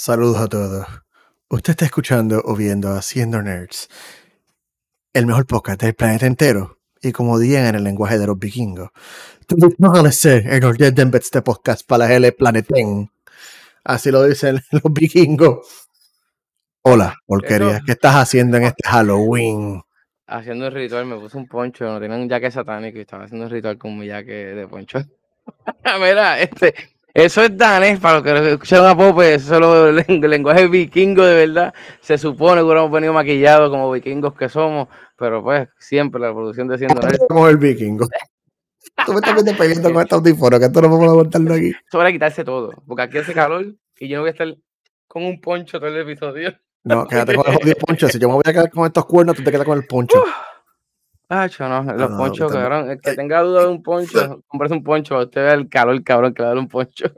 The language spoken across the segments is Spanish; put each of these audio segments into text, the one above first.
Saludos a todos. Usted está escuchando o viendo Haciendo Nerds, el mejor podcast del planeta entero. Y como dirían en el lenguaje de los vikingos, no ser en este podcast para el planeten. Así lo dicen los vikingos. Hola, porquería. ¿Qué estás haciendo en este Halloween? Haciendo el ritual, me puse un poncho, no tenía un jaque satánico y estaba haciendo el ritual con mi jaque de poncho. Mira, este, eso es danés, para los que escucharon a Pope, eso es el lenguaje vikingo de verdad. Se supone que hubiéramos venido maquillados como vikingos que somos, pero pues siempre la producción de Siendo Nerds. Como el vikingo. Tú me estás viendo peleando con este audífono, que esto no podemos aguantarlo aquí. Eso a quitarse todo, porque aquí hace calor y yo no voy a estar con un poncho todo el episodio. No, quédate con el jodido poncho. Si yo me voy a quedar con estos cuernos, tú te quedas con el poncho. Ah, no, los ponchos, cabrón. El que tenga duda de un poncho, compres un poncho. Usted ve el calor, cabrón, que le da un poncho.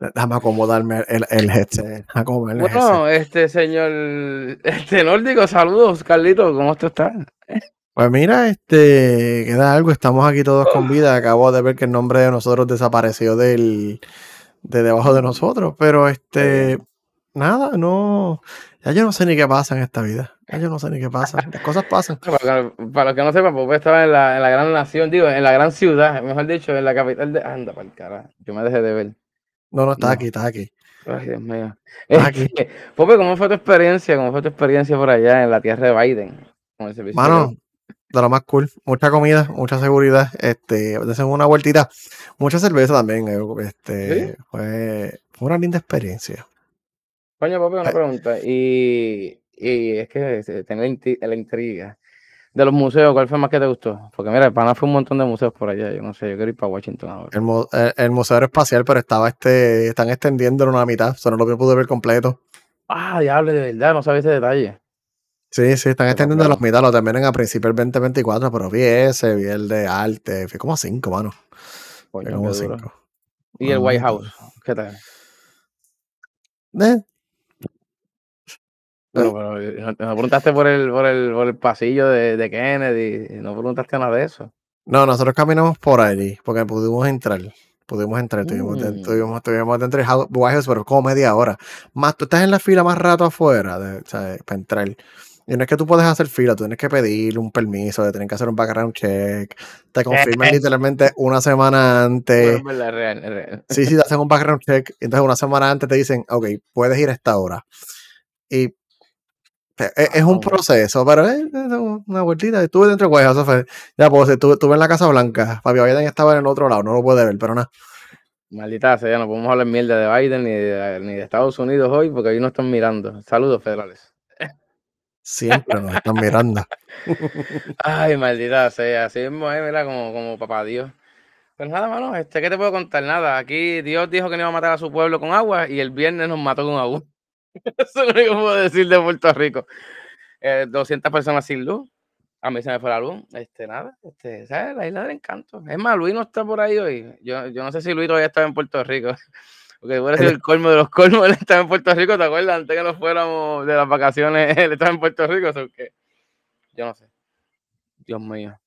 Déjame acomodarme el, el headset. bueno, este señor, este nórdico, saludos, Carlito, ¿cómo usted está? Pues mira, este, queda algo, estamos aquí todos con vida. Acabo de ver que el nombre de nosotros desapareció del, de debajo de nosotros, pero este, nada, no, ya yo no sé ni qué pasa en esta vida. Ya yo no sé ni qué pasa. Las cosas pasan. Para, los que no sepan, Pope estaba en la, en la gran nación, digo, en la gran ciudad, mejor dicho, en la capital de. Anda, para el cara. Yo me dejé de ver. No, no, está aquí, está aquí. Ay, Dios mío. aquí. Pope, ¿cómo fue tu experiencia? ¿Cómo fue tu experiencia por allá en la tierra de Biden? Con el Mano, de lo más cool. Mucha comida, mucha seguridad. Este, una vueltita. Mucha cerveza también. Eh, este, fue, fue una linda experiencia. Coño, papi, una pregunta. Y, y es que tener la intriga de los museos, ¿cuál fue más que te gustó? Porque mira, el pana fue un montón de museos por allá. Yo no sé, yo quiero ir para Washington ahora. El, Museo Aeroespacial, pero estaba este, están extendiéndolo una mitad, solo no lo pude ver completo. Ah, diablo, de verdad, no sabía ese detalle. Sí, sí, están extendiendo la mitad, lo terminan a principios del 2024, pero vi ese, vi el de arte, fui como a cinco, mano. como cinco. ¿Y el White House? ¿Qué tal? Eh, pero, eh, no, preguntaste por el, por el, por el pasillo de, de, Kennedy, no preguntaste nada de eso. No, nosotros caminamos por allí, porque pudimos entrar. Pudimos entrar, tuvimos, mm. tuvimos, tuvimos dentro de pero como media hora. Más, tú estás en la fila más rato afuera de, para entrar. Y no es que tú puedes hacer fila, tú tienes que pedir un permiso, de tener que hacer un background check. Te confirman literalmente una semana antes. Sí, sí, te hacen un background check. Entonces una semana antes te dicen, ok, puedes ir a esta hora. Y e, es, un proceso, pero es una vueltita. Estuve dentro de Guayas, ya pues, estuve, en la Casa Blanca. Fabio Biden estaba en el otro lado, no lo puede ver, pero nada. Maldita sea, no podemos hablar mierda de Biden ni de, ni de Estados Unidos hoy porque hoy nos están mirando. Saludos federales. Siempre nos están mirando. Ay, maldita sea, así mismo es, mira, como, como papá Dios. Pues nada, mano, este, ¿qué te puedo contar? Nada, aquí Dios dijo que no iba a matar a su pueblo con agua y el viernes nos mató con agua. Eso es lo único que puedo decir de Puerto Rico. 200 eh, personas sin luz. A mí se me fue la luz. Este, nada, este, ¿sabes? La isla del encanto. Es más, Luis no está por ahí hoy. Yo, yo no sé si Luis todavía estaba en Puerto Rico. Porque puede ser el colmo de los colmos. Él estaba en Puerto Rico, ¿te acuerdas? Antes que nos fuéramos de las vacaciones, él estaba en Puerto Rico. que yo no sé. Dios mío.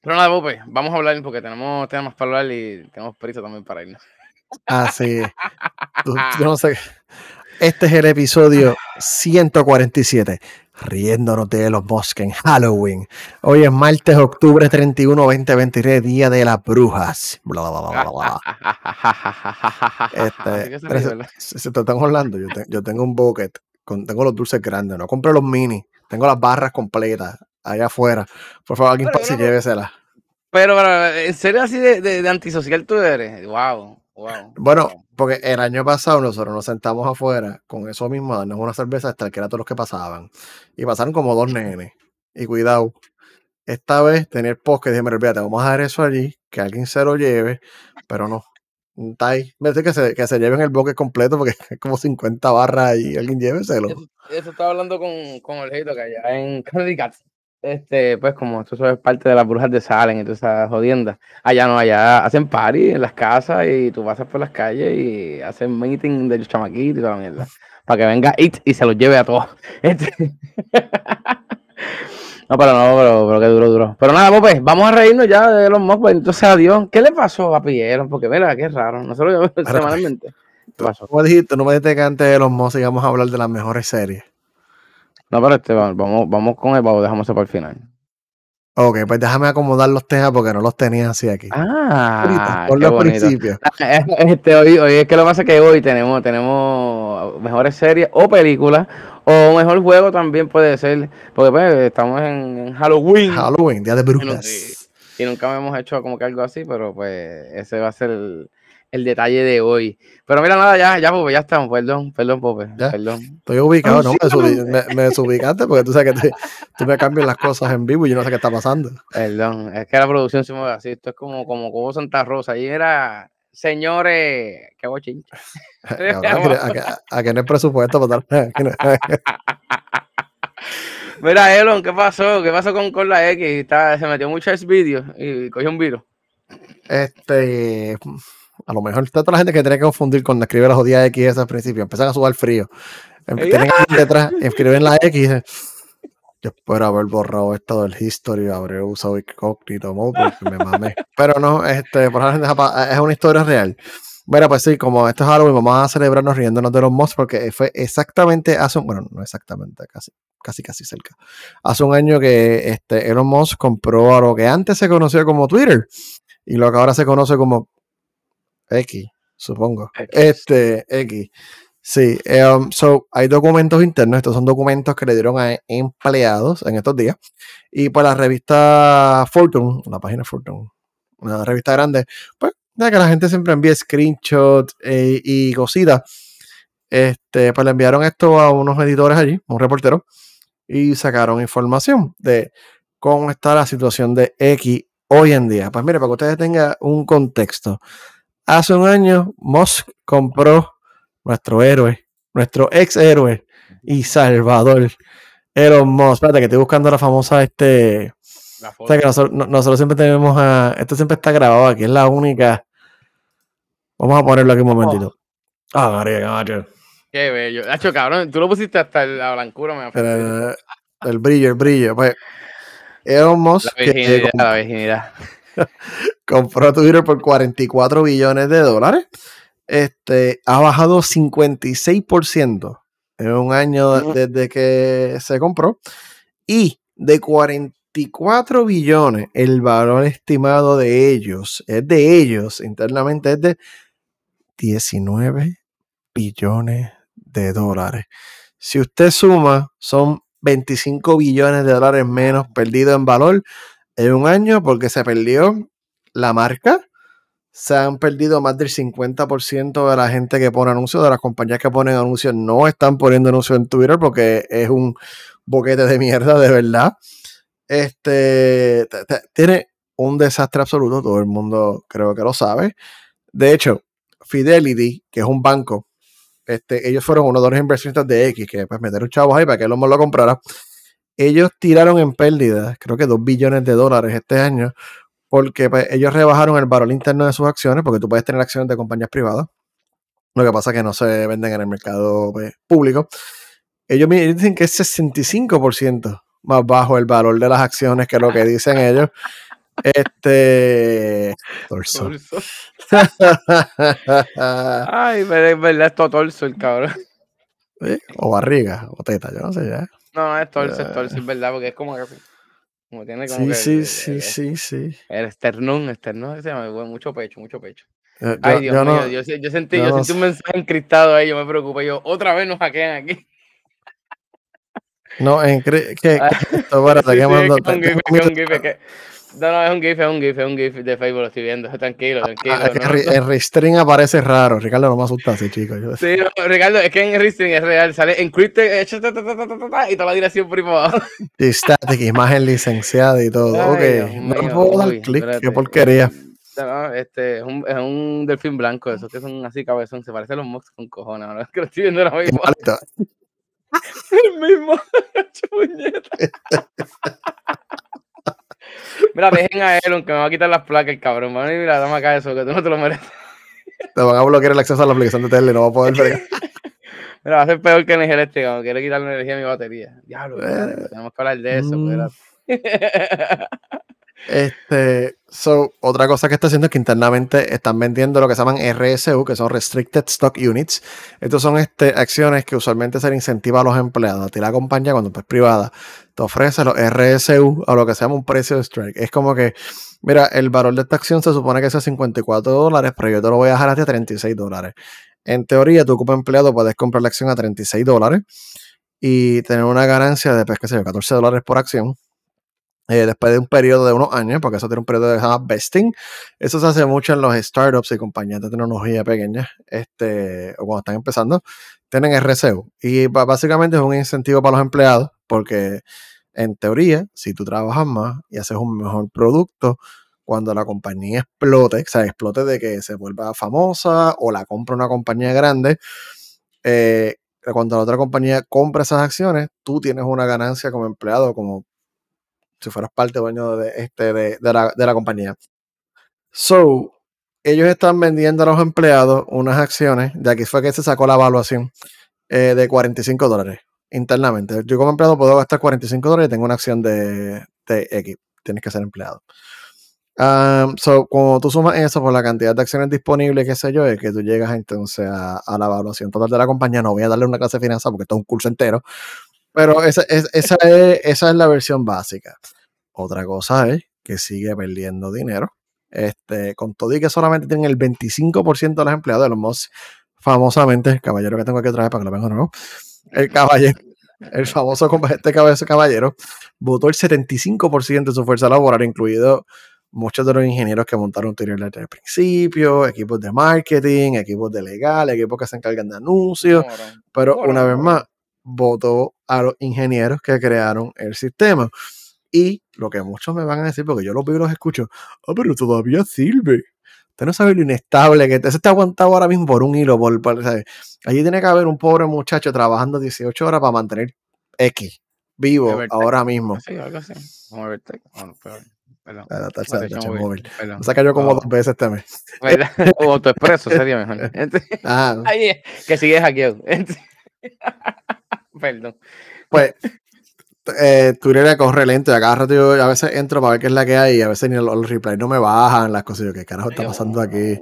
Pero nada, Bope, vamos a hablar porque tenemos temas para hablar y tenemos prisa también para irnos. Ah, sí. yo no sé. Este es el episodio 147, riéndonos de los bosques en Halloween. Hoy es martes, octubre 31, 2023, Día de las Brujas. Bla, bla, bla, bla, este, se, te están hablando, yo, yo, tengo un bucket, con, tengo los dulces grandes, no compré los mini, tengo las barras completas allá afuera. Por favor, alguien pase y lléveselas. Pero, pero, ¿en serio así de, de, de antisocial tú eres? Wow. Bueno, porque el año pasado nosotros nos sentamos afuera con eso mismo, darnos una cerveza hasta que era todos los que pasaban. Y pasaron como dos nenes. Y cuidado, esta vez tener post que dije, mira, te vamos a dar eso allí, que alguien se lo lleve, pero no. Está ahí. Que se, que se lleven el bloque completo porque es como 50 barras y alguien lléveselo. Eso, eso estaba hablando con, con el que allá en Cats este, pues como esto es parte de las brujas de Salen y todas esas jodiendas, allá no, allá hacen party en las casas y tú pasas por las calles y hacen meeting de los chamaquitos y toda la mierda. Para que venga It y se los lleve a todos. Este... no, pero no, pero, pero que duro, duro. Pero nada, pues, vamos a reírnos ya de los mocos. Entonces, adiós. ¿Qué le pasó a Pillero? Porque mira, qué raro. Nosotros lo semanalmente. ¿Qué pasó? Tú me dijiste, no me dijiste que antes de los Musk íbamos a hablar de las mejores series. No, pero este, vamos, vamos con el babo, dejamos eso para el final. Ok, pues déjame acomodar los temas porque no los tenía así aquí. Ah, por los bonito. principios. Este, hoy, hoy es que lo que pasa es que hoy tenemos, tenemos mejores series o películas, o mejor juego también puede ser, porque pues, estamos en, en Halloween. Halloween, Día de Brujas. y- y nunca hemos hecho como que algo así, pero pues ese va a ser el, el detalle de hoy. Pero mira, nada, ya, ya, Pope, ya estamos, perdón, perdón, Pope, Ya. perdón. Estoy ubicado, ¿no? Me, subi- me- me desubicaste porque tú sabes que te- tú me cambias las cosas en vivo y yo no sé qué está pasando. Perdón, es que la producción se mueve así. Esto es como, como, como Santa Rosa. Y era, señores, qué. Cabrón, aquí, aquí- aquí no hay presupuesto para dar. Mira, Elon, ¿qué pasó? ¿Qué pasó con, con la X? Está, se metió mucho ese vídeo y cogió un virus. Este, a lo mejor está toda la gente que tiene que confundir cuando escribe las jodidas X al principio. Empiezan a sudar frío. Em- Tienen alguien detrás, escriben la X y dicen, yo espero haber borrado esto del history, habré usado incógnito mode porque me mamé. Pero no, este, es una historia real. Bueno, pues sí, como esto es Halloween, vamos a celebrarnos riéndonos de los mods porque fue exactamente hace un, bueno, no exactamente, casi, casi, casi cerca. Hace un año que este, Elon Musk compró a lo que antes se conocía como Twitter y lo que ahora se conoce como X, supongo. X. Este, X. Sí, um, so, hay documentos internos, estos son documentos que le dieron a empleados en estos días. Y pues la revista Fortune, la página Fortune, una revista grande, pues ya que la gente siempre envía screenshots eh, y cositas. Este, pues le enviaron esto a unos editores allí, un reportero, y sacaron información de cómo está la situación de X hoy en día. Pues mire, para que ustedes tengan un contexto. Hace un año, Musk compró nuestro héroe, nuestro ex héroe y salvador, Elon Musk. Espérate, que estoy buscando la famosa este. La O sea que nosotros, no- nosotros siempre tenemos a. Esto siempre está grabado aquí, es la única. Vamos a ponerlo aquí un momentito. Ah, María, qué bello. Hacho, cabrón, tú lo pusiste hasta la blancura, me El, el- el brillo, el brillo. Pues, Elon Musk La virginidad, la virginidad. compró Twitter por 44 billones de dólares. Este ha bajado 56% en un año desde que se compró. Y de 44 billones, el valor estimado de ellos, es de ellos internamente, es de 19 billones de dólares. Si usted suma, son 25 billones de dólares menos perdidos en valor en un año porque se perdió la marca. Se han perdido más del 50% de la gente que pone anuncios, de las compañías que ponen anuncios, no están poniendo anuncios en Twitter porque es un boquete de mierda, de verdad. Este te- te- tiene un desastre absoluto, todo el mundo creo que lo sabe. De hecho, Fidelity, que es un banco, este, ellos fueron uno de los inversionistas de X, que pues metieron chavos ahí para que Elon Musk lo comprara. Ellos tiraron en pérdidas, creo que 2 billones de dólares este año, porque pues, ellos rebajaron el valor interno de sus acciones, porque tú puedes tener acciones de compañías privadas. Lo que pasa es que no se venden en el mercado pues, público. Ellos dicen que es 65% más bajo el valor de las acciones que lo que dicen ellos. Este. Torso. Torso. Ay, pero es verdad, es todo torso el cabrón. ¿Sí? O barriga, o teta, yo no sé ya. No, es torso, es torso, es verdad, porque es como que. Como tiene como Sí, que sí, el, sí, el- sí, sí. el esternón, esternón, se llama, mucho pecho, mucho pecho. Yo, Ay, Dios yo mío, no, yo, yo sentí, yo yo no sentí un mensaje encriptado ahí, yo me preocupé, yo, otra vez nos hackean aquí. no, en, cre- ¿qué, Ah, que que que que- No, no, es un gif, es un gif, es un gif de Facebook, lo estoy viendo, tranquilo, tranquilo. Ah, no, no. en Restring aparece raro. Ricardo, no me asusta así, chicos. Yo- Sí, no, Ricardo, es que en Risting es real, sale encrypted eh, y toda la dirección por ahí static, imagen licenciada y todo. Ay, ok, no puedo dar clic, qué porquería. No, no, este, es un, es un delfín blanco, esos que son así cabezón, se parece a los mocks con cojones, ahora que lo estoy viendo ahora mismo. El mismo, puñeta. Mira, dejen a Elon que me va a quitar las placas, el cabrón. Mira, dame acá eso, que tú no te lo mereces. Te van a bloquear el acceso a la aplicación de tele, no va a poder ver. Mira, va a ser peor que energía eléctrica, me quiere quitar la energía a mi batería. Diablo, Eh, tenemos que hablar de eso, mm. Este, so, otra cosa que está haciendo es que internamente están vendiendo lo que se llaman RSU, que son Restricted Stock Units. Estos son este, acciones que usualmente se le incentiva a los empleados. A ti la compañía, cuando es privada, te ofrece los RSU a lo que se llama un precio de strike. Es como que, mira, el valor de esta acción se supone que es 54 dólares, pero yo te lo voy a dejar a 36 dólares. En teoría, tú como empleado puedes comprar la acción a 36 dólares y tener una ganancia de, pues, qué sé yo, 14 dólares por acción eh, después de un periodo de unos años, porque eso tiene un periodo de vesting. Eso se hace mucho en los startups y compañías de tecnología pequeñas, este, o cuando están empezando, tienen RCU. Y básicamente es un incentivo para los empleados, porque en teoría, si tú trabajas más y haces un mejor producto, cuando la compañía explote, o sea, explote de que se vuelva famosa o la compra una compañía grande, eh, cuando la otra compañía compra esas acciones, tú tienes una ganancia como empleado, como si fueras parte dueño de, este, de, la, de la compañía. So, ellos están vendiendo a los empleados unas acciones, de aquí fue que se sacó la evaluación, eh, de 45 dólares internamente. Yo como empleado puedo gastar 45 dólares y tengo una acción de, de X. Tienes que ser empleado. Um, so, cuando tú sumas eso por la cantidad de acciones disponibles, qué sé yo, es que tú llegas entonces a, a, la evaluación total de la compañía. No voy a darle una clase de finanzas porque esto es un curso entero, pero esa, es, esa, es, esa es la versión básica. Otra cosa es que sigue perdiendo dinero. Este, con todo y que solamente tienen el 25% de los empleados de los más famosamente, el caballero que tengo aquí otra vez para que lo vean nuevo, el caballero, el famoso este caballero, votó el 75% de su fuerza laboral, incluido muchos de los ingenieros que montaron Twitter desde el principio, equipos de marketing, equipos de legal, equipos que se encargan de anuncios, pero una vez más, votó a los ingenieros que crearon el sistema. Y lo que muchos me van a decir, porque yo los veo y los escucho, ah, pero todavía sirve. Usted no sabe lo inestable que se está aguantado ahora mismo por un hilo. Por, Allí tiene que haber un pobre muchacho trabajando 18 horas para mantener X vivo ahora mismo. Sí, algo así. Vamos a. Bueno, Perdón. La tacha, tacha móvil. Perdón. Se cayó como oh. dos veces este mes. o expreso sería mejor. ah. que sigues aquí. Perdón. Pues eh, Twitter corre lento y cada rato yo a veces entro para ver qué es la que hay y a veces ni los, replays no me bajan, las cosas. Yo, ¿qué carajo está pasando aquí?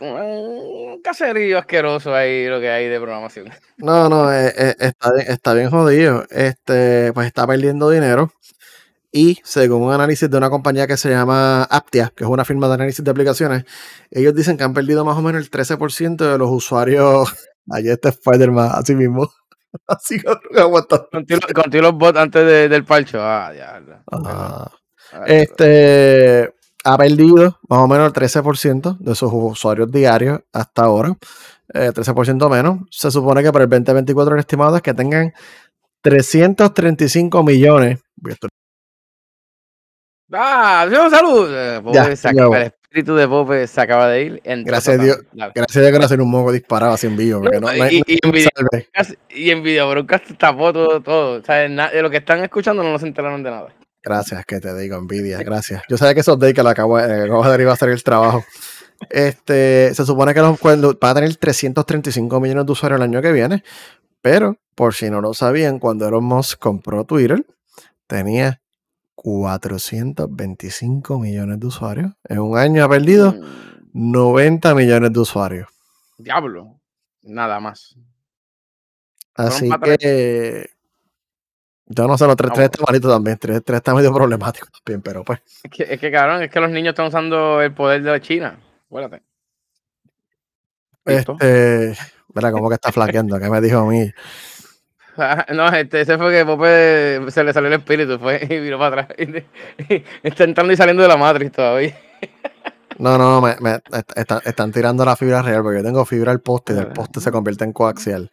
Un, caserío asqueroso ahí lo que hay de programación. No, no, eh, eh, está, bien, está bien jodido. Este, pues está perdiendo dinero. Y según un análisis de una compañía que se llama Aptia, que es una firma de análisis de aplicaciones, ellos dicen que han perdido más o menos el 13% de los usuarios. Ayer este Spider-Man, así mismo. Así aguantando. Contigo, los bots antes del parcho. Ah, ya. Ah. este ha perdido más o menos el 13% de sus usuarios diarios hasta ahora. 13% eh, menos. Se supone que para el 2024 el estimado es que tengan 335 millones. ¡Ah! ¡Salud! Eh, ya, espíritu de Pope se acaba de ir. Gracias a Dios. Gracias a Dios que no hacer un moco disparado así en vivo. Porque no, y, y, en video, y en video, pero tapó todo. todo. O sea, de lo que están escuchando no se enteraron de nada. Gracias, que te digo, envidia. Gracias. Yo sabía que esos days que lo acabo, eh, acabo de iba a hacer el trabajo. Este, se supone que los, cuando, va a tener 335 millones de usuarios el año que viene, pero por si no lo sabían, cuando Elon Musk compró Twitter, tenía 425 millones de usuarios. En un año ha perdido 90 mm. millones de usuarios. Diablo, nada más. Así que yo no sé, los 3, 3 está malito también, 3, 3 está medio problemático también, pero pues. Es que, es que cabrón, es que los niños están usando el poder de China. Acuérdate. Este, mira, como que está flaqueando, ¿qué me dijo a mí? No, este, ese fue que Pope se le salió el espíritu fue, y viró para atrás. está entrando y saliendo de la matriz todavía. No, no, me, me están tirando la fibra real porque yo tengo fibra al poste y el poste se convierte en coaxial.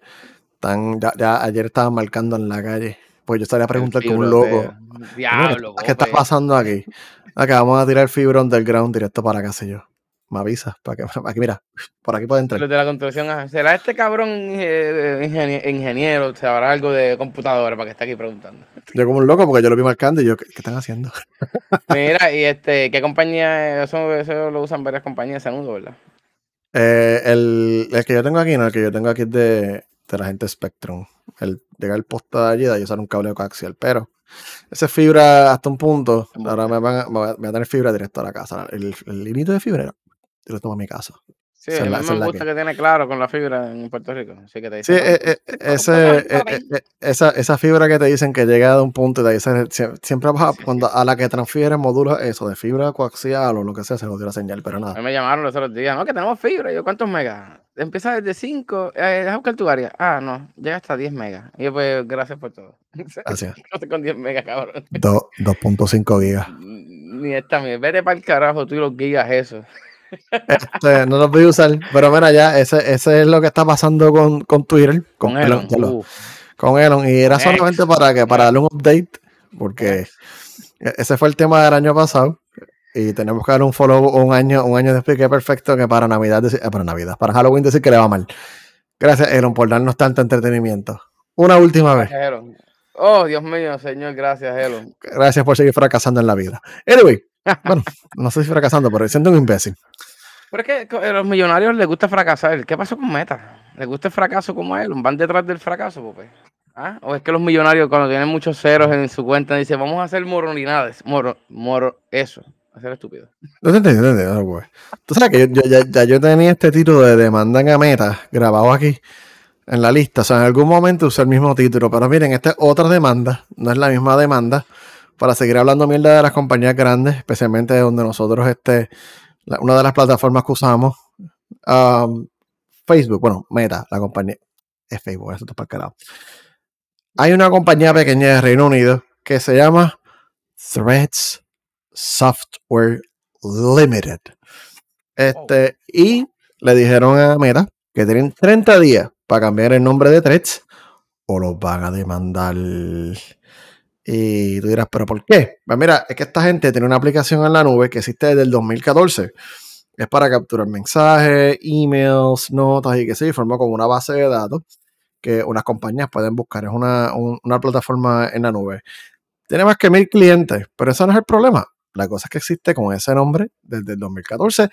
Están, ya, ayer estaban marcando en la calle. Pues yo estaría a preguntar como un loco. Diablo, ¿Qué está pasando aquí? Acá vamos a tirar fibra underground directo para acá, sé yo me avisas. Para que, aquí, mira, por aquí puede entrar. de la construcción, ¿será este cabrón eh, ingeniero? ¿Se habrá algo de computadora para que esté aquí preguntando? Yo como un loco porque yo lo vi marcando y yo, ¿qué, están haciendo? Mira, y este, ¿qué compañía? Eso, eso lo usan varias compañías, nudo, ¿verdad? Eh, el, el, que yo tengo aquí, no, el que yo tengo aquí es de, de la gente Spectrum. El llegar el poste de allí, de usar un cable coaxial, pero Esa fibra hasta un punto. Ahora me van a, me voy a tener fibra directo a la casa. El, el límite de fibra directo a mi casa. Sí, a mí me gusta que... tiene claro con la fibra en Puerto Rico. Así que te dicen, sí, eh, eh, ese, eh, esa, esa fibra que te dicen que llega a un punto y te dicen, siempre vas cuando a la que transfiere módulos eso de fibra coaxial o lo que sea, se jodió la señal, pero nada. A mí me llamaron los otros días, no, que tenemos fibra. yo, ¿cuántos megas? Empieza desde 5, eh, deja buscar tu área. Ah, no, llega hasta 10 megas. Y yo, pues, gracias por todo. Gracias. no con 10 megas, cabrón. 2.5 gigas. Ni esta, vete para el carajo tú y los gigas eso. Este, no lo voy a usar, pero mira, ya, ese, ese es lo que está pasando con, con Twitter. Con, Elon. con Elon. Y era solamente para que para darle un update, porque ese fue el tema del año pasado. Y tenemos que dar un follow un año, un año después, que es perfecto que para Navidad, eh, para Navidad, para Halloween decir que le va mal. Gracias, Elon, por darnos tanto entretenimiento. Una última vez. Oh, Dios mío, señor, gracias, Elon. Gracias por seguir fracasando en la vida. Anyway, bueno, no sé si fracasando, pero siento un imbécil. Pero es que a los millonarios les gusta fracasar. ¿Qué pasó con Meta? ¿Les gusta el fracaso como a él? ¿Van detrás del fracaso, pues? ¿Ah? ¿O es que los millonarios cuando tienen muchos ceros en su cuenta dicen, vamos a hacer moronidades? Moro, moro, eso. Hacer estúpido. No te entiendo, no te entiendo, pues. Tú sabes que yo, ya, yo tenía este título de demanda a Meta grabado aquí en la lista. O sea, en algún momento usé el mismo título. Pero miren, esta es otra demanda. No es la misma demanda para seguir hablando mierda de las compañías grandes, especialmente donde nosotros, este, una de las plataformas que usamos, um, Facebook, bueno, Meta, la compañía, es Facebook, eso está para carajo. Hay una compañía pequeña de Reino Unido que se llama Threads Software Limited. Este, y le dijeron a Meta que tienen 30 días para cambiar el nombre de Threads o los van a demandar. Y tú dirás, ¿pero por qué? Pues mira, es que esta gente tiene una aplicación en la nube que existe desde el 2014. Es para capturar mensajes, emails, notas y que se forma como una base de datos que unas compañías pueden buscar. Es una, plataforma en la nube. Tiene más que mil clientes, pero ese no es el problema. La cosa es que existe con ese nombre desde el 2014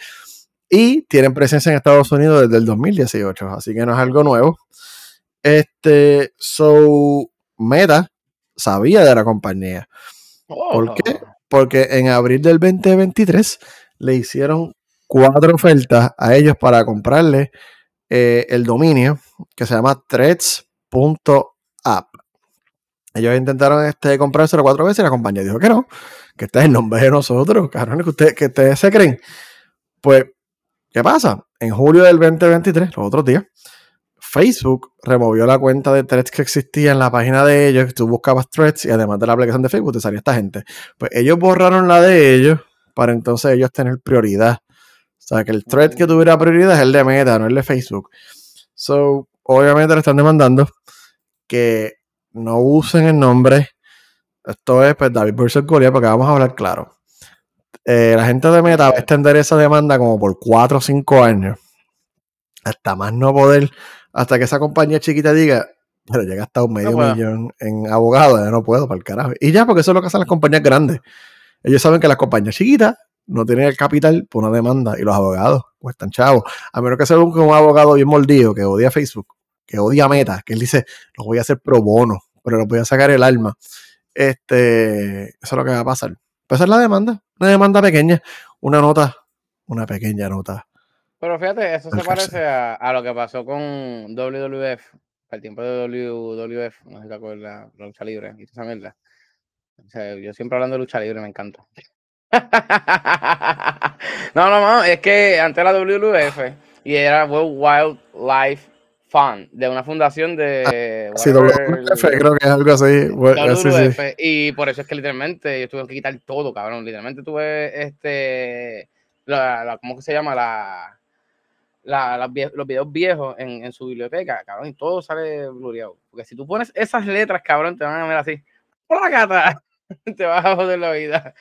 y tienen presencia en Estados Unidos desde el 2018, así que no es algo nuevo. Este, so, Meta sabía de la compañía. ¿Por qué? Oh. Porque en abril del 2023 le hicieron cuatro ofertas a ellos para comprarle eh, el dominio que se llama threads.app. Ellos intentaron este, comprárselo cuatro veces y la compañía dijo que no, que este es el nombre de nosotros, cabrones, que, usted, que ustedes se creen. Pues, ¿qué pasa? En julio del 2023, los otros días, Facebook removió la cuenta de threads que existía en la página de ellos. Tú buscabas threads y además de la aplicación de Facebook te salía esta gente. Pues ellos borraron la de ellos para entonces ellos tener prioridad. O sea, que el thread que tuviera prioridad es el de Meta, no el de Facebook. So, obviamente le están demandando que no usen el nombre. Esto es pues, David versus Goliath, porque vamos a hablar claro. Eh, la gente de Meta va a extender esa demanda como por 4 o 5 años. Hasta más no poder hasta que esa compañía chiquita diga, pero llega hasta un medio millón en abogados, ya no puedo, para el carajo. Y ya, porque eso es lo que hacen las compañías grandes. Ellos saben que las compañías chiquitas no tienen el capital por una demanda y los abogados cuestan chavos. A menos que sea un, un abogado bien mordido que odia Facebook, que odia Meta, que él dice, los voy a hacer pro bono, pero los voy a sacar el alma. Este, eso es lo que va a pasar. Pues esa es la demanda, una demanda pequeña, una nota, una pequeña nota pero fíjate, eso se parece a, lo que pasó con WWF, al tiempo de WWF, no sé si te acuerdas, la lucha libre y esa mierda. O sea, yo siempre hablando de lucha libre me encanta. no, no, no, es que antes la WWF y era World Wildlife Fund, de una fundación de. Ah, sí, WWF, creo que es algo así. WWF, Y por eso es que literalmente yo tuve que quitar todo, cabrón. Literalmente tuve este. La, ¿Cómo que se llama? La los videos viejos en, su biblioteca, cabrón, y todo sale gloriado. Porque si tú pones esas letras, cabrón, te van a ver así. ¡Hola, gata! te vas a joder la vida.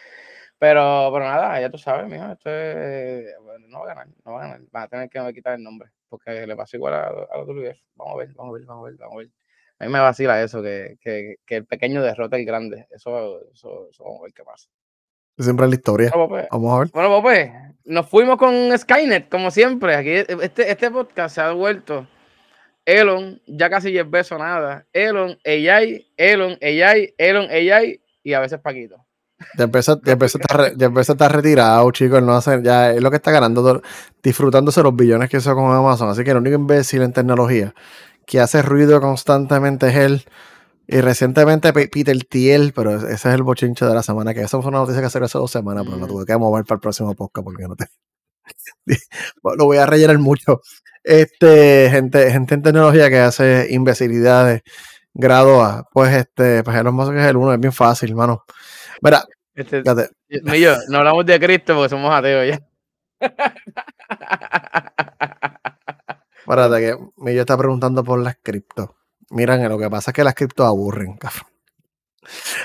Pero, pero nada, ya tú sabes, mijo, esto es, no va a ganar, no va a ganar. Van a tener que quitar el nombre, porque le pasa igual a, a los Vamos a ver, vamos a ver, vamos a ver, vamos a ver. A mí me vacila eso, que, que, que el pequeño derrota al grande. Eso, eso, eso, vamos a ver qué pasa. Siempre es la historia. Vamos a ver. Bueno, pues, nos fuimos con Skynet, como siempre. Aquí, este, este podcast se ha vuelto Elon, ya casi es beso nada. Elon, AI, Elon, AI, Elon, AI y a veces Paquito. Ya empezó, ya empezó, a estar, ya empezó a estar retirado, chicos. No hace, ya es lo que está ganando, disfrutándose los billones que hizo con Amazon. Así que el único imbécil en tecnología que hace ruido constantemente es él. Y recientemente Peter Thiel, pero ese es el bochinche de la semana, que eso fue una noticia que hace hace dos semanas, pero lo tuve que mover para el próximo podcast porque no te... lo voy a rellenar mucho. Este, gente, gente en tecnología que hace imbecilidades grado A, pues este, pues Elon Musk es el uno, es bien fácil, hermano. Mira, este, Millo, no hablamos de Cristo porque somos ateos ya. Espérate, que Millo está preguntando por las cripto. Miren, lo que pasa es que las criptos aburren, cabrón.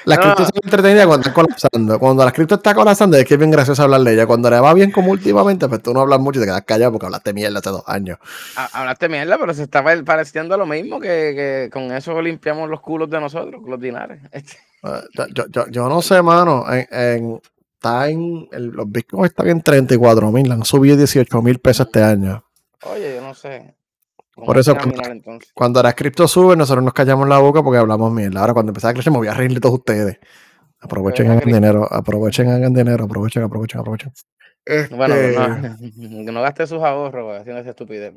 Las no. criptos son entretenidas cuando están colapsando. Cuando las criptos está colapsando es que es bien gracioso hablar de ella. Cuando le va bien como últimamente, pues tú no hablas mucho y te quedas callado porque hablaste mierda hace dos años. Hablaste mierda, pero se está pareciendo lo mismo que, que con eso limpiamos los culos de nosotros, los dinares. Ah, yo, yo, yo, no sé, mano. En, en, está en, el, los bitcoins están en 34 mil, han subido 18 mil pesos este año. Oye, yo no sé. Por eso, cuando, cuando las cripto suben, nosotros nos callamos la boca porque hablamos mierda. Ahora, cuando empezaba a crecer, me voy a reír de todos ustedes. Aprovechen, hagan dinero, aprovechen, hagan dinero, aprovechen, aprovechen, aprovechen. Este... Bueno, no, no gaste sus ahorros haciendo esa estupidez.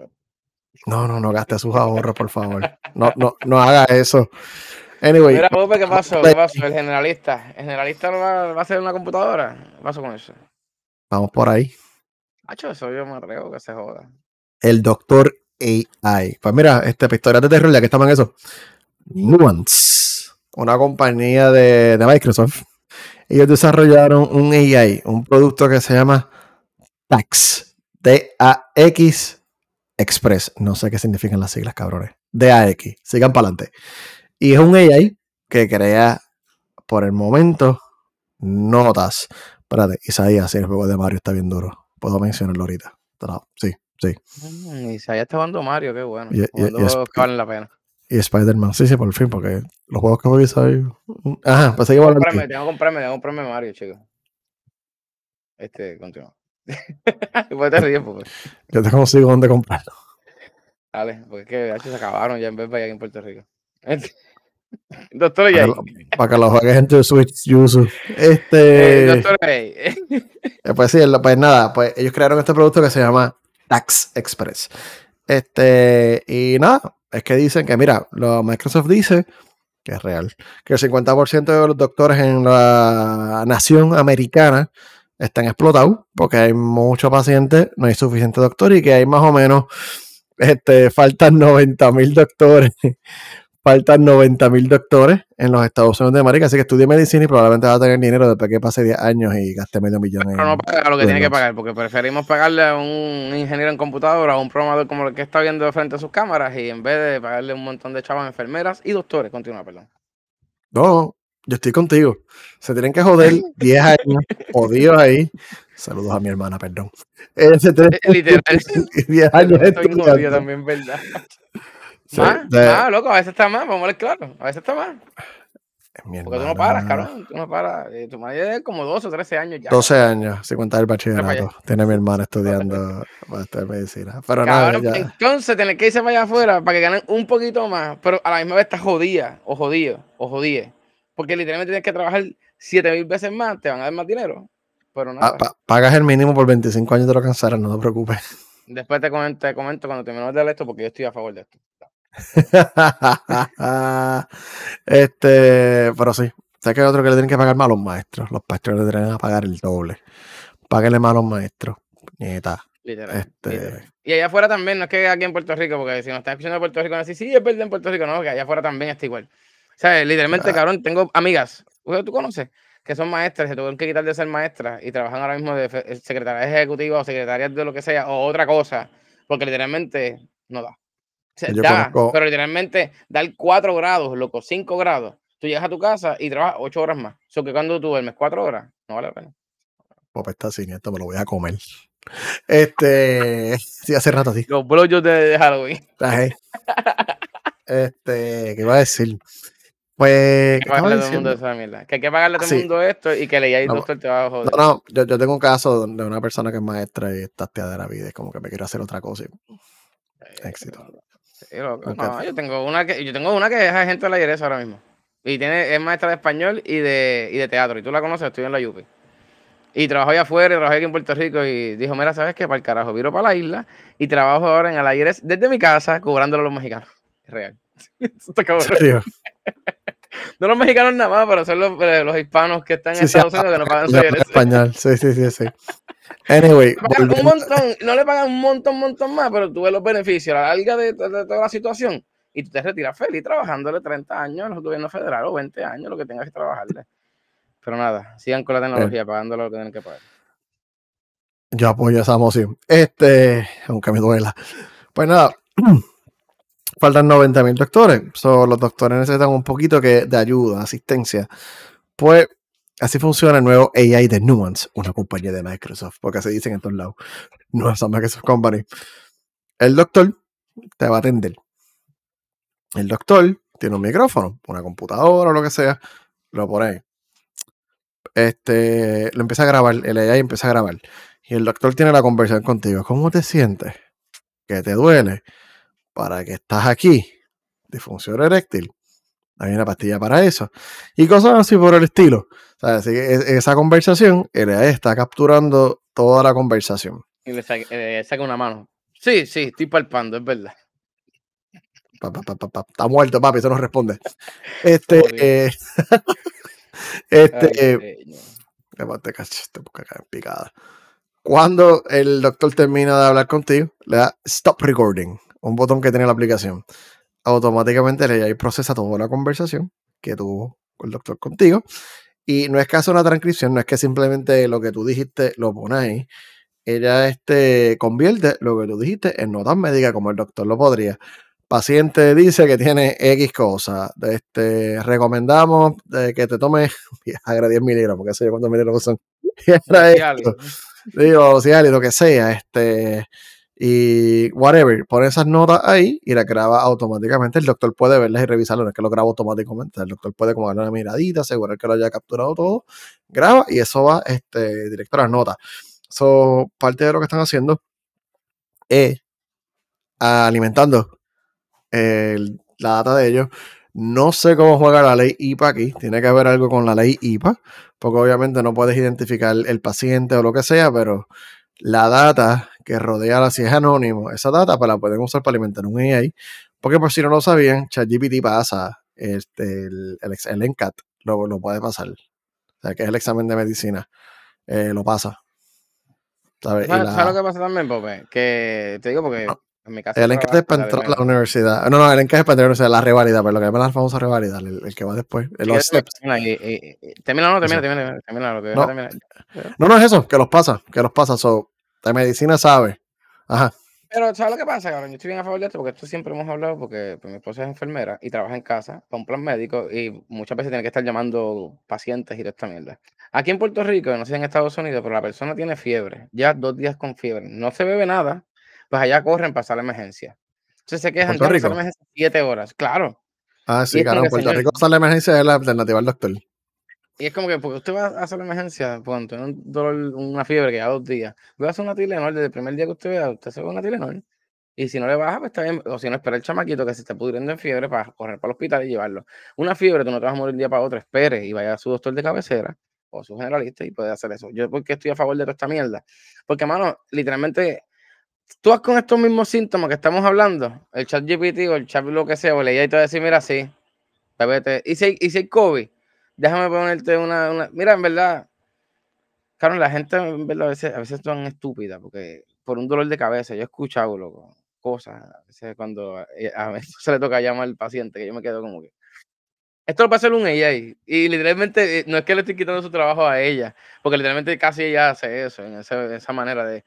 No, no, no gaste sus ahorros, por favor. No, no, no haga eso. Anyway. Mira, Pope, ¿qué pasó? ¿Qué pasó? El generalista. ¿El generalista va, va a hacer una computadora? ¿Qué pasó con eso? Vamos por ahí. Hacho, eso yo me atrevo que se joda. El doctor AI. Pues mira, este, historias de terror, ya que estamos en eso. Nuance, una compañía de, Microsoft. Ellos desarrollaron un AI, un producto que se llama TAX. D-A-X Express. No sé qué significan las siglas, cabrones. D-A-X. Sigan para adelante. Y es un AI que crea, por el momento, notas. Espérate, Isaías, el juego de Mario está bien duro. Puedo mencionarlo ahorita. Sí, sí. Mm, Isaías está jugando Mario, qué bueno. Y, y, y que valen la pena. Y Spider-Man, sí, sí, por fin, porque los juegos que juego Isaías. Ajá, pues seguimos hablando. Tengo que comprarme, tengo que comprarme Mario, chicos. Este, continúa. Después te ríes, pues. Yo te consigo dónde comprarlo. Vale, porque es que se acabaron ya en vez de allá en Puerto Rico. Doctor Jay. Para que lo juegue gente de Switch Yuzu. Este. Eh, doctor Jay. Eh, pues sí, pues nada, pues ellos crearon este producto que se llama Tax Express. Este, y nada, es que dicen que, mira, lo Microsoft dice que es real, que el 50% de los doctores en la nación americana están explotados porque hay muchos pacientes, no hay suficiente doctor y que hay más o menos, este, faltan 90 mil doctores faltan 90 mil doctores en los Estados Unidos de América, así que estudie medicina y probablemente va a tener dinero después que pase 10 años y gaste medio millón. Pero no paga lo que tiene que pagar, porque preferimos pagarle a un ingeniero en computadora, a un programador como el que está viendo frente a sus cámaras, y en vez de pagarle un montón de chavas enfermeras y doctores. Continúa, perdón. No, yo estoy contigo. Se tienen que joder 10 años, jodidos ahí. Saludos a mi hermana, perdón. Eh, se tienen, Literal. 10 años. Estoy jodido también, ¿verdad? Sí, más, de... más, loco, a veces está más, vamos a ver claro, a veces está más. Porque hermana. tú no paras, cabrón, tú no paras. Eh, tu madre es como 12 o 13 años ya. 12 años, sin contar el bachillerato. Tiene mi hermana estudiando para medicina. Pero cabrón, nada, ya. Entonces, tienes que irse para allá afuera para que ganen un poquito más, pero a la misma vez estás jodida, o jodido, o jodida. Porque literalmente tienes que trabajar 7 mil veces más, te van a dar más dinero. Pero nada. Ah, pagas el mínimo por 25 años, te lo cansarás, no te preocupes. Después te comento, te comento cuando terminemos de esto, porque yo estoy a favor de esto. este, pero sí, sé que hay otro que le tienen que pagar más a los maestros. Los pastores le tienen que pagar el doble. Páguenle más a los maestros. Nieta. Literal, este... literal. Y allá afuera también, no es que aquí en Puerto Rico, porque si nos están escuchando en Puerto Rico, no sí, sí, es verdad en Puerto Rico, no, que allá afuera también está igual. O sea, literalmente, ah. cabrón, tengo amigas, ¿tú conoces? Que son maestras, se tuvieron que quitar de ser maestras y trabajan ahora mismo de secretarias ejecutivas o secretarias de lo que sea, o otra cosa, porque literalmente no da. Se da, conozco... pero literalmente dar 4 grados, loco, 5 grados. Tú llegas a tu casa y trabajas 8 horas más. O sea que cuando tú duermes 4 horas, no vale la pena. Pues está sin esto, me lo voy a comer. Este, sí, hace rato así. Los blowjobs de Halloween. este, ¿qué iba a decir? Pues. Que, pagarle a todo el mundo esa mierda. que hay que pagarle a todo el mundo esto y que leáis no, doctor te va a joder. No, no, yo, yo, tengo un caso de una persona que es maestra y está de la vida. Es como que me quiero hacer otra cosa. Y... Éxito. No, yo tengo una que, yo tengo una que es agente de la IRS ahora mismo. Y tiene, es maestra de español y de, y de teatro. Y tú la conoces, estoy en la UP. Y trabajo allá afuera, y trabajé aquí en Puerto Rico y dijo, mira, ¿sabes qué? Para el carajo, viro para la isla y trabajo ahora en el IRS desde mi casa, cobrándolo a los mexicanos. Real. no los mexicanos nada más, pero son los, eh, los hispanos que están en Estados Unidos que no pagan su IRS. Español, sí, sí, sí, sí. Anyway, un montón, no le pagan un montón, un montón más, pero tú ves los beneficios a la larga de, de, toda la situación y tú te retiras feliz trabajándole 30 años al gobierno federal o 20 años, lo que tengas que trabajarle. Pero nada, sigan con la tecnología, pagándolo lo que tienen que pagar. Yo apoyo esa moción. Este, aunque me duela. Pues nada, faltan 90 mil doctores. los doctores necesitan un poquito que, de ayuda, asistencia. Pues Así funciona el nuevo AI de Nuance, una compañía de Microsoft, porque así dicen en todos lados. Nuance Microsoft Company. El doctor te va a atender. El doctor tiene un micrófono, una computadora o lo que sea, lo pone ahí. Este, lo empieza a grabar, el AI empieza a grabar. Y el doctor tiene la conversación contigo. ¿Cómo te sientes? ¿Qué te duele? ¿Para que estás aquí? Disfunción eréctil. Hay una pastilla para eso. Y cosas así por el estilo. O sea, esa conversación, él está capturando toda la conversación. Y le eh, saca, una mano. Sí, sí, estoy palpando, es verdad. está muerto, papi, eso no responde. Este. eh, este. picada. Cuando el doctor termina de hablar contigo, le da stop recording, un botón que tiene la aplicación. Automáticamente le procesa toda la conversación que tuvo el doctor contigo y no es que hace una transcripción, no es que simplemente lo que tú dijiste lo pones ahí. Ella este, convierte lo que tú dijiste en notas médicas, como el doctor lo podría. Paciente dice que tiene X cosa. Este, recomendamos que te tomes a 10 miligramos, porque sé yo cuántos miligramos son. Digo, si lo que sea. Este, y whatever, pone esas notas ahí y la graba automáticamente. El doctor puede verlas y revisarlas, no es que lo graba automáticamente. El doctor puede como darle una miradita, asegurar que lo haya capturado todo, graba y eso va este, directo a las notas. So, parte de lo que están haciendo es alimentando la data de ellos. No sé cómo juega la ley IPA aquí. Tiene que haber algo con la ley IPA, porque obviamente no puedes identificar el paciente o lo que sea, pero la data que rodea la si es anónimo, esa data pues la pueden usar para alimentar un AI, porque por si no lo sabían, ChatGPT pasa este, el, el, el NCAT, lo, lo, puede pasar. O sea, que es el examen de medicina, eh, lo pasa. ¿Sabes? ¿Sabes, lo que pasa también, Pope? Que te digo porque en mi caso... El NCAT es para entrar a la universidad. No, no, el NCAT es para entrar a la universidad, la revalida, pero lo que llaman la famosa revalida, el, el, que va después. El los steps. Termina, no, termina, termina, termina, lo que no, no, no es eso, que los pasa, que los pasa. So, de medicina sabe. Ajá. Pero, ¿sabes lo que pasa, cabrón? Yo estoy bien a favor de esto porque esto siempre hemos hablado porque pues, mi esposa es enfermera y trabaja en casa para un plan médico y muchas veces tiene que estar llamando pacientes y toda esta mierda. Aquí en Puerto Rico, no sé en Estados Unidos, pero la persona tiene fiebre, ya dos días con fiebre, no se bebe nada, pues allá corren para hacer la emergencia. Entonces se quejan, de la emergencia siete horas, claro. Ah, sí, claro, en Puerto Rico sale la emergencia es la alternativa al doctor. Y es como que, porque usted va a hacer la emergencia, cuando tiene un dolor, una fiebre que ya dos días, voy a hacer una Tilenol desde el primer día que usted vea, usted se va una Tilenol. Y si no le baja, pues está bien. O si no, espera el chamaquito que se esté pudriendo en fiebre para correr para el hospital y llevarlo. Una fiebre, tú no te vas a morir un día para otro, espere y vaya a su doctor de cabecera o su generalista y puede hacer eso. Yo, porque estoy a favor de toda esta mierda? Porque, mano, literalmente, tú vas con estos mismos síntomas que estamos hablando, el chat GPT o el chat lo que sea, o leía y te va a decir, mira, sí, bebete. ¿Y si, y si hay COVID? déjame ponerte una, Mira, en verdad, claro, la gente en verdad a veces, a veces es tan estúpida, porque por un dolor de cabeza, yo he escuchado loco, cosas, a veces cuando eh, a veces se le toca llamar al paciente, que yo me quedo como que. Esto lo puede hacer un AI. Y literalmente, eh, no es que le estoy quitando su trabajo a ella, porque literalmente casi ella hace eso, en esa, esa manera de.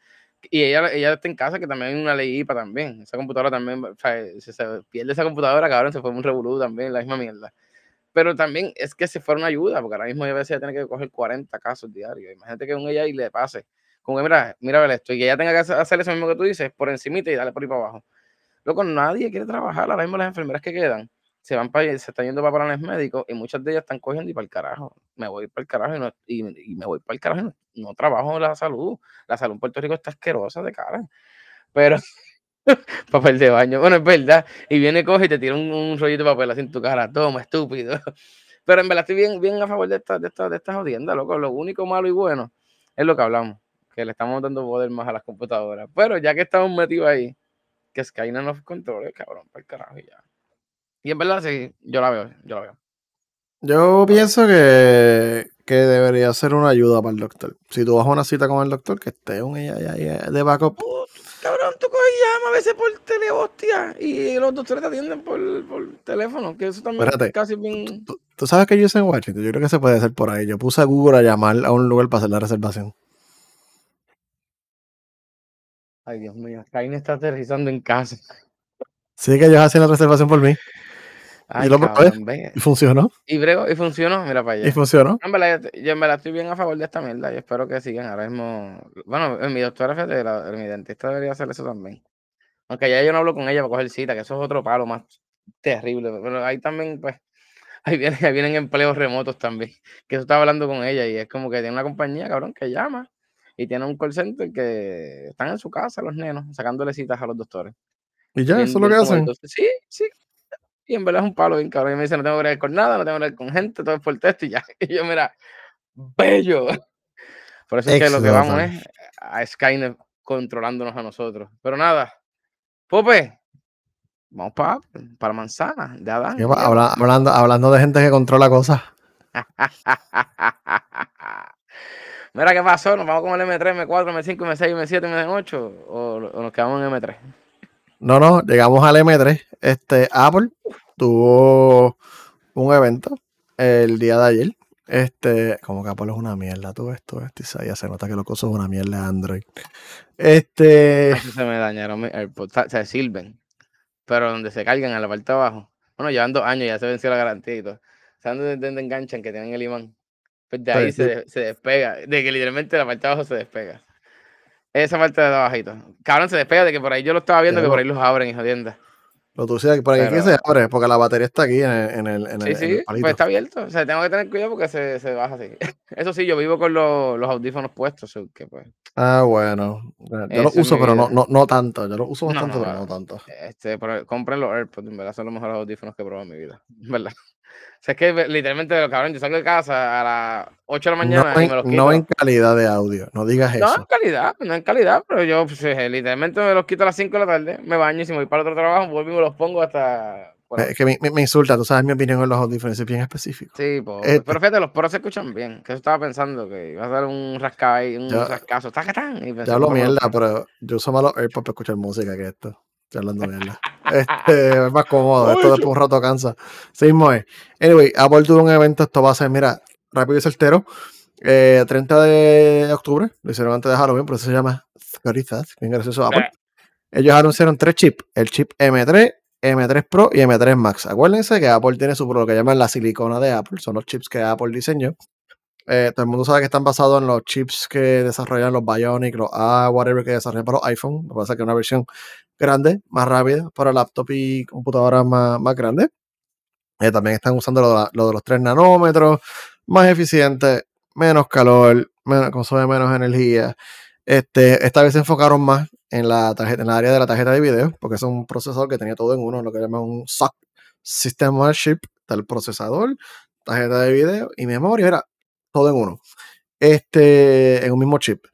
Y ella, ella está en casa, que también hay una ley IPA también. Esa computadora también, o sea, si se pierde esa computadora, cabrón, se fue un revolú también, la misma mierda. Pero también es que se fuera una ayuda, porque ahora mismo a veces tiene que coger 40 casos diarios. Imagínate que un ella y le pase. Como que, mira, mira ver esto, y que ella tenga que hacer eso mismo que tú dices, por encimita y darle por ahí para abajo. Loco, nadie quiere trabajar. Ahora mismo las enfermeras que quedan se van para se están yendo para planes médicos y muchas de ellas están cogiendo y para el carajo. Me voy para el carajo y, no, y, me voy para el carajo y no, trabajo en la salud. La salud en Puerto Rico está asquerosa de cara. Pero papel de baño. Bueno, es verdad. Y viene, coge y te tira un, un rollito de papel así en tu cara. Toma, estúpido. Pero en verdad estoy bien, bien a favor de esta, de esta, de esta jodienda, loco. Lo único malo y bueno es lo que hablamos. Que le estamos dando poder más a las computadoras. Pero ya que estamos metidos ahí, que Skynet nos controle, cabrón, para el carajo y ya. Y en verdad sí, yo la veo, yo la veo. Yo pienso que, que debería ser una ayuda para el doctor. Si tú vas a una cita con el doctor, que esté un ella de backup. cabrón, tú coges y llama a veces por tele, hostia, y los doctores te atienden por, por teléfono, que eso también Espérate, casi bien... ¿tú, tú sabes que yo hice en Washington, yo creo que se puede hacer por ahí. Yo puse a Google a llamar a un lugar para hacer la reservación. Ay, Dios mío, Skynet está aterrizando en casa. Sí, que ellos hacen la reservación por mí. Ay, y lo cabrón. Y funcionó. Y brego, y funcionó, mira para allá. Y funcionó. En verdad, yo, yo en verdad estoy bien a favor de esta mierda y espero que sigan ahora mismo. Bueno, en mi doctora, fíjate, la- mi dentista debería hacer eso también. Aunque ya yo no hablo con ella para coger cita, que eso es otro palo más terrible. Pero ahí también, pues, ahí vienen, ahí vienen empleos remotos también. Que eso estaba hablando con ella y es como que tiene una compañía, cabrón, que llama y tiene un call center que están en su casa los nenos, sacándole citas a los doctores. Y ya, Bien- eso es lo que hacen. Sí, sí. Y en verdad es un palo bien cabrón. Y me dice, no tengo que ver con nada, no tengo que ver con gente, todo es por texto y ya. Y yo, mira, bello. Por eso es que lo que vamos es a Skynet controlándonos a nosotros. Pero nada, Pope, vamos para para manzana de Adán. Habla- hablando, hablando de gente que controla cosas. Mira qué pasó, nos vamos con el M3, M4, M5, M6, M7, M8 o, o nos quedamos en M3. No, no, llegamos al M3. Este, Apple tuvo un evento el día de ayer. Este, como que Apple es una mierda, ves, tú ves, y ya se nota que lo uso es una mierda Android. Este, se me dañaron mis AirPods, se sirven, pero donde se cargan en la parte de abajo. Bueno, llevan dos años, ya se venció la garantía y todo. ¿Saben dónde, enganchan que tienen el imán? Pues de ahí Pues, se, sí. de- se despega, de que literalmente la parte de abajo se despega. Esa parte de abajito. Cabrón, se despega de que por ahí yo lo estaba viendo, que por ahí los abren y jodienda. lo tú sabes, por aquí Pero- se abre, porque la batería está aquí en el, en el, en Sí, el- en el sí, palito. pues está abierto. O sea, tengo que tener cuidado porque se, se baja así. Eso sí, yo vivo con los, los audífonos puestos, que pues. Ah, bueno. Yo los uso, pero no, no, no tanto. Yo los uso bastante, no, pero no. no tanto. Este, pero compren los AirPods, en verdad son los mejores audífonos que he probado en mi vida, en ¿verdad? O sea, es que literalmente, cabrón, yo salgo de casa a las 8 de la No mañana y en, me los quito. no en calidad de audio, no digas No, en eso. calidad, no en calidad, pero yo pues, eh, literalmente me los quito a las 5 de la tarde, me baño y si me voy para otro trabajo, vuelvo y me los pongo hasta... bueno, Es que me, me- me insulta, tú sabes mi opinión en los audífonos, es bien específico. sí, pues, este- pero fíjate, los pros se escuchan bien, que eso estaba pensando, que iba a ser un rascado ahí, un Ya- rascazo, tacatán, y Ya hablo "Pues, bueno, mierda, pero yo uso más los AirPods para escuchar música que esto. Estoy hablando mierda. Este, es más cómodo, esto después un rato cansa. Sí, mismo es. Anyway, Apple tuvo un evento, esto va a ser, mira, rápido y certero. Eh, 30 de octubre, lo hicieron antes de Halloween, por eso se llama Scorizas, bien gracioso Apple. Ellos anunciaron tres chips, el chip M3, M3 Pro y M3 Max. Acuérdense que Apple tiene su lo que llaman la silicona de Apple, son los chips que Apple diseñó. Eh, todo el mundo sabe que están basados en los chips que desarrollan los Bionic, los A, whatever que desarrollan para los iPhone. Lo que pasa es que es una versión grande, más rápida, para laptop y computadoras más, más grandes. Eh, también están usando lo de, la- lo de los 3 nanómetros, más eficiente, menos calor, consume menos energía. Este, esta vez se enfocaron más en la tarjeta, en el área de la tarjeta de video, porque es un procesador que tenía todo en uno, lo que llaman un SoC, System on Chip, el procesador, tarjeta de video y memoria, era todo en uno. Este, en un mismo chip.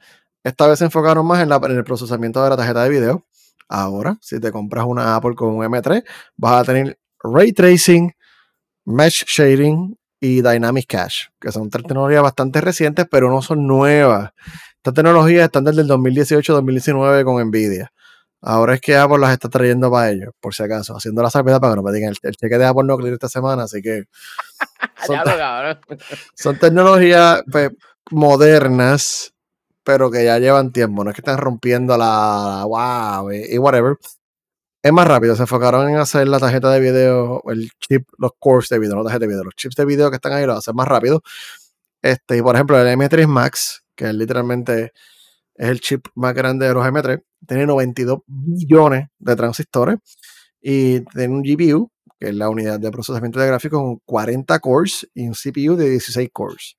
Esta vez se enfocaron más en, la- en el procesamiento de la tarjeta de video. Ahora, si te compras una Apple con un M3, vas a tener ray tracing, mesh shading y dynamic cache, que son tres tecnologías bastante recientes, pero no son nuevas. Estas tecnologías están desde el 2018-2019 con Nvidia. Ahora es que Apple las está trayendo para ellos, por si acaso, haciendo la salvedad para que no me digan el, el cheque de Apple no clear esta semana, así que son tecnologías pues, modernas, pero que ya llevan tiempo. No es que están rompiendo la wow y, whatever. Es más rápido. Se enfocaron en hacer la tarjeta de video, el chip, los cores de video, no tarjeta de video. Los chips de video que están ahí lo hacen más rápido. Este, y por ejemplo, el M3 Max, que es literalmente es el chip más grande de los M3, tiene 92 billones de transistores y tiene un GPU, que es la unidad de procesamiento de gráficos, con 40 cores y un CPU de 16 cores.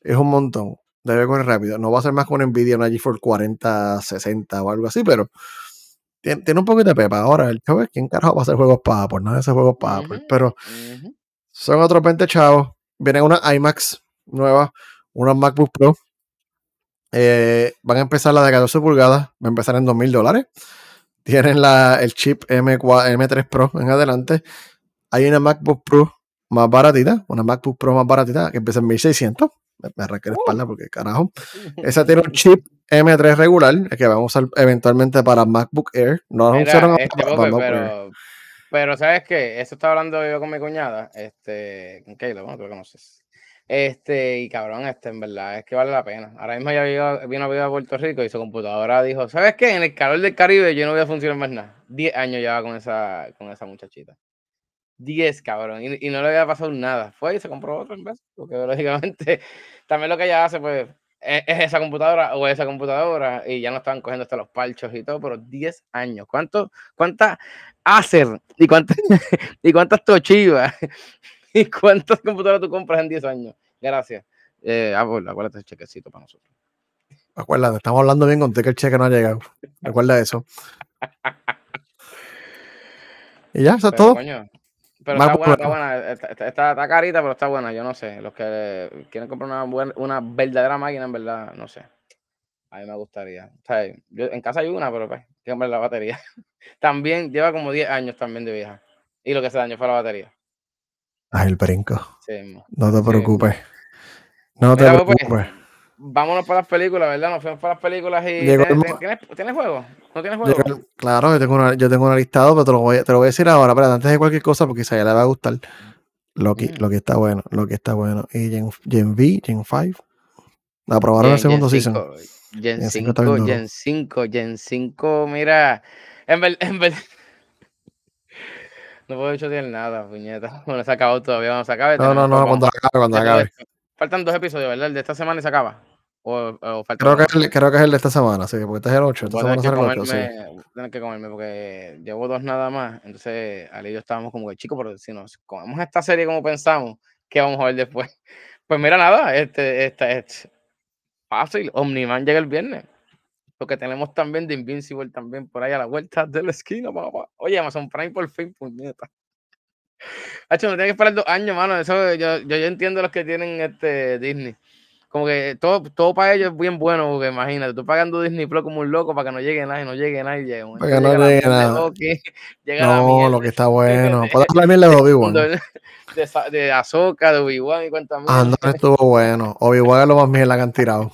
Es un montón. Debe correr rápido. No va a ser más con Nvidia, una GeForce 4060 o algo así, pero tiene, tiene un poquito de pepa. Ahora, el chavo es quién carajo va a hacer juegos para Apple, no de hacer juegos para Apple. Pero son otros 20 chavos. Vienen una iMax nueva, una MacBook Pro. Eh, van a empezar la de 14 pulgadas, va a empezar en 2000 dólares. Tienen la, el chip M4, M3 Pro en adelante. Hay una MacBook Pro más baratita, una MacBook Pro más baratita que empieza en 1600. Me, me arranqué la espalda porque carajo. Esa tiene un chip M3 regular que vamos a usar eventualmente para MacBook Air. No anunciaron este, para Air. pero, ¿sabes qué? Eso estaba hablando yo con mi cuñada, este, con Kayla, bueno, tú lo conoces. Este, y cabrón, este, en verdad, es que vale la pena. Ahora mismo ya vino, vino a vivir a Puerto Rico y su computadora dijo, ¿sabes qué? En el calor del Caribe yo no voy a funcionar más nada. Diez años lleva con esa, con esa muchachita. Diez, cabrón. Y, y no le había pasado nada. Fue y se compró otra en vez. Porque lógicamente, también lo que ella hace, pues, es, es esa computadora o esa computadora. Y ya no estaban cogiendo hasta los parchos y todo, pero 10 años. ¿Cuánto, ¿Cuántas Acer y cuántas, y cuántas Toshiba y cuántas computadoras tú compras en 10 años? Gracias. Eh, ah, pues, acuérdate ese chequecito para nosotros. Acuérdate, estamos hablando bien contigo que el cheque no ha llegado. Recuerda eso. Y ya, eso es todo. coño, pero está buena, está buena. Está, está- está- está carita, pero está buena. Yo no sé. Los que quieren comprar una, buena- una verdadera máquina, en verdad, no sé. A mí me gustaría. O sea, yo, en casa hay una, pero pues, hay que comprar la batería. también lleva como 10 años también de vieja. Y lo que se dañó fue la batería. Ay, el brinco. Sí. No te preocupes. No te Mira, pues, preocupes. Vámonos para las películas, ¿verdad? Nos fuimos para las películas y. El ¿Tienes, tienes, tienes juego? ¿No tienes juego? el- claro, yo tengo, una, yo tengo una listado, pero te lo voy, a- te lo voy a decir ahora. Pero antes de cualquier cosa, porque quizá ya le va a gustar. Lo que, Mm. lo que está bueno, lo que está bueno. Y Gen, Gen V, Gen 5. La aprobaron el Gen, segundo Gen season. 5, Gen Gen 5 está 5, bien duro. Gen 5, Gen 5, mira. En verdad, en verdad. No puedo decir nada, puñeta. Bueno, se acabó todavía, vamos a acabar. No, no, no, cuando acabe, cuando acabe. Faltan dos episodios, ¿verdad? El de esta semana y se acaba. O, o Creo que, es el, creo que es el de esta semana, sí, porque este es el 8. Esta semana que el 8, sí. tener que comerme porque llevo dos nada más. Entonces, Ali y yo estábamos como que, chicos, pero si nos comemos esta serie como pensamos, ¿qué vamos a ver después? Pues mira, nada, este, este, es fácil. Omniman llega el viernes. Porque tenemos también de Invincible también por ahí a la vuelta de la esquina, papá. Oye, Amazon Prime por fin, puñeta. Hacho, no tiene que esperar dos años, mano. Eso yo, yo, yo entiendo los que tienen este Disney. Como que todo, todo para ellos es bien bueno, porque imagínate, tú pagando Disney Plus como un loco para que no llegue nada y no llegue nada y llegue. un Para que no llega llegue nada. Loki, llega la No, lo que está bueno. de- Puedes hablar bien de Obi-Wan. de, de, Sa- de Obi-Wan y cuánta mierda. Anda, estuvo bueno. Obi-Wan es lo más mierda que han tirado.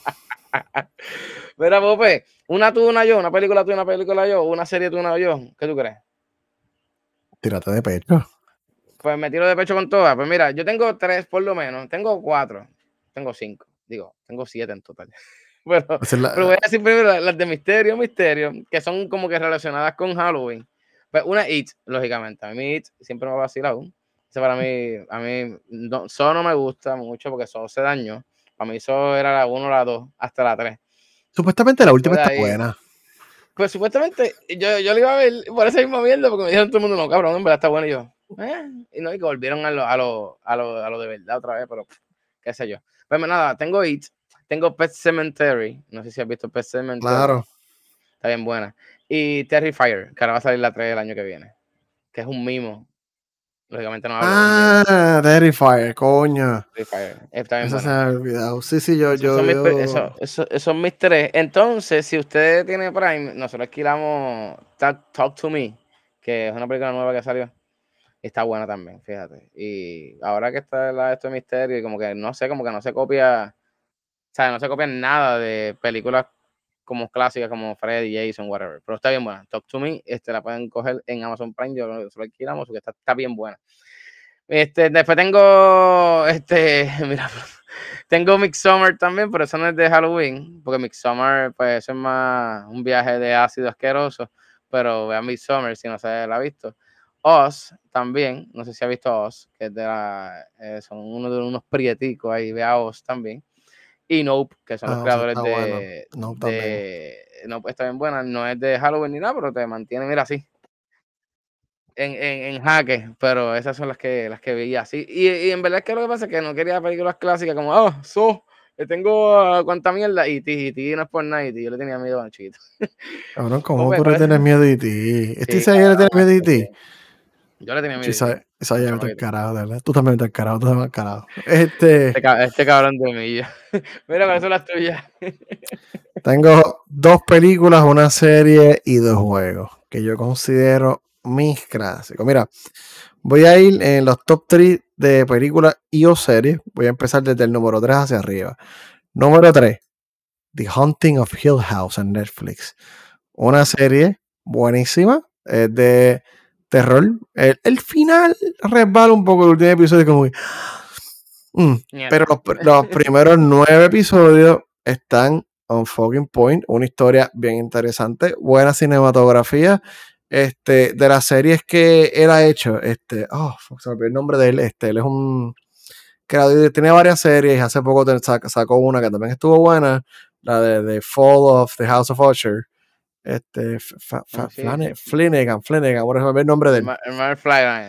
Mira, Pope, una tú, una yo, una película tú, una película yo, una serie tú, una yo. ¿Qué tú crees? Tírate de pecho. Pues me tiro de pecho con todas. Pues mira, yo tengo tres por lo menos. Tengo cuatro. Tengo cinco. Digo, tengo siete en total. Pero, Esa es la- pero voy a decir primero las- de misterio, misterio, que son como que relacionadas con Halloween. Pues una It, lógicamente. A mí It siempre me ha vacilado. Ese para mí, a mí, no, Saw no me gusta mucho porque Saw se dañó. Para mí Saw era la 1, la 2, hasta la 3. Supuestamente la última está buena. Pues supuestamente yo, yo le iba a ver por esa misma mierda porque me dijeron todo el mundo, no, cabrón, en verdad está bueno. Y yo, eh, y no, y que volvieron a lo, a, lo, a, lo, a lo de verdad otra vez, pero qué sé yo. Pues nada, tengo It, tengo Pet Cemetery, no sé si has visto Pet Cemetery. Claro. Está bien buena. Y Terrifier, que ahora va a salir la 3 el año que viene, que es un mimo. Lógicamente no hablo Ah, Terrifier, coño. Terrifier. Está bien Eso se buena. me ha olvidado. Sí, sí, yo, yo, son, mis, eso- eso- esos son mis tres. Entonces, si usted tiene Prime, nosotros alquilamos Talk, Talk to Me, que es una película nueva que salió. Está buena también, fíjate. Y ahora que está la, esto de misterio, y como que no sé, como que no se copia, o sea, no se copia nada de películas como clásicas como Freddy, Jason, whatever. Pero está bien buena. Talk to Me, este, la pueden coger en Amazon Prime, yo lo, lo alquilamos, porque está, está bien buena. Este, después tengo, este, mira, tengo Midsommar también, pero eso no es de Halloween, porque Midsommar, pues eso es más un viaje de ácido asqueroso, pero vean Midsommar si no se la ha visto. Oz también, no sé si ha visto Oz, que es de la, eh, son uno de unos prieticos ahí, vea Oz también. Y Nope, que son los Ah, sí, creadores de, bueno. Nope también. de Nope está bien buena, no es de Halloween ni nada, pero te mantiene, mira, así, en, en, en jaque, pero esas son las que, las que veía así. Y, y en verdad es que lo que pasa es que no quería películas clásicas como, oh, so, Yo tengo uh, cuánta mierda y ti, y ti no es por nada y ti, yo le tenía miedo a Chito. Cabrón, ¿cómo tú le tienes miedo de ti? ¿Este Sí, Isaiah le tiene cabrón, miedo de ti? Yo le tenía miedo. Sí, a Isaiah, Iti. Isaiah No, está que- carajo, de verdad. Tú también estás carajo, tú también carajo. Este, Este, este cabrón de millo. Mira, ¿cuáles son las tuyas? tengo dos películas, una serie y dos juegos que yo considero mis clásicos. Mira, voy a ir en los top 3 de películas y o series. Voy a empezar desde el número 3 hacia arriba. Número 3, The Haunting of Hill House en Netflix. Una serie buenísima, es de terror. El, el final resbala un poco el último episodio, como que, mm, pero los, pr- los primeros nueve episodios están on fucking point. Una historia bien interesante, buena cinematografía. Este, de las series que él ha hecho, este, oh, fuck, se me olvidó el nombre de él. Este, él es un creador, tiene varias series. Hace poco sacó una que también estuvo buena, la de, The Fall of the House of Usher. Este, Fa- Fa- sí. Flanagan, Flanagan, por ejemplo, el nombre de él. Flanagan,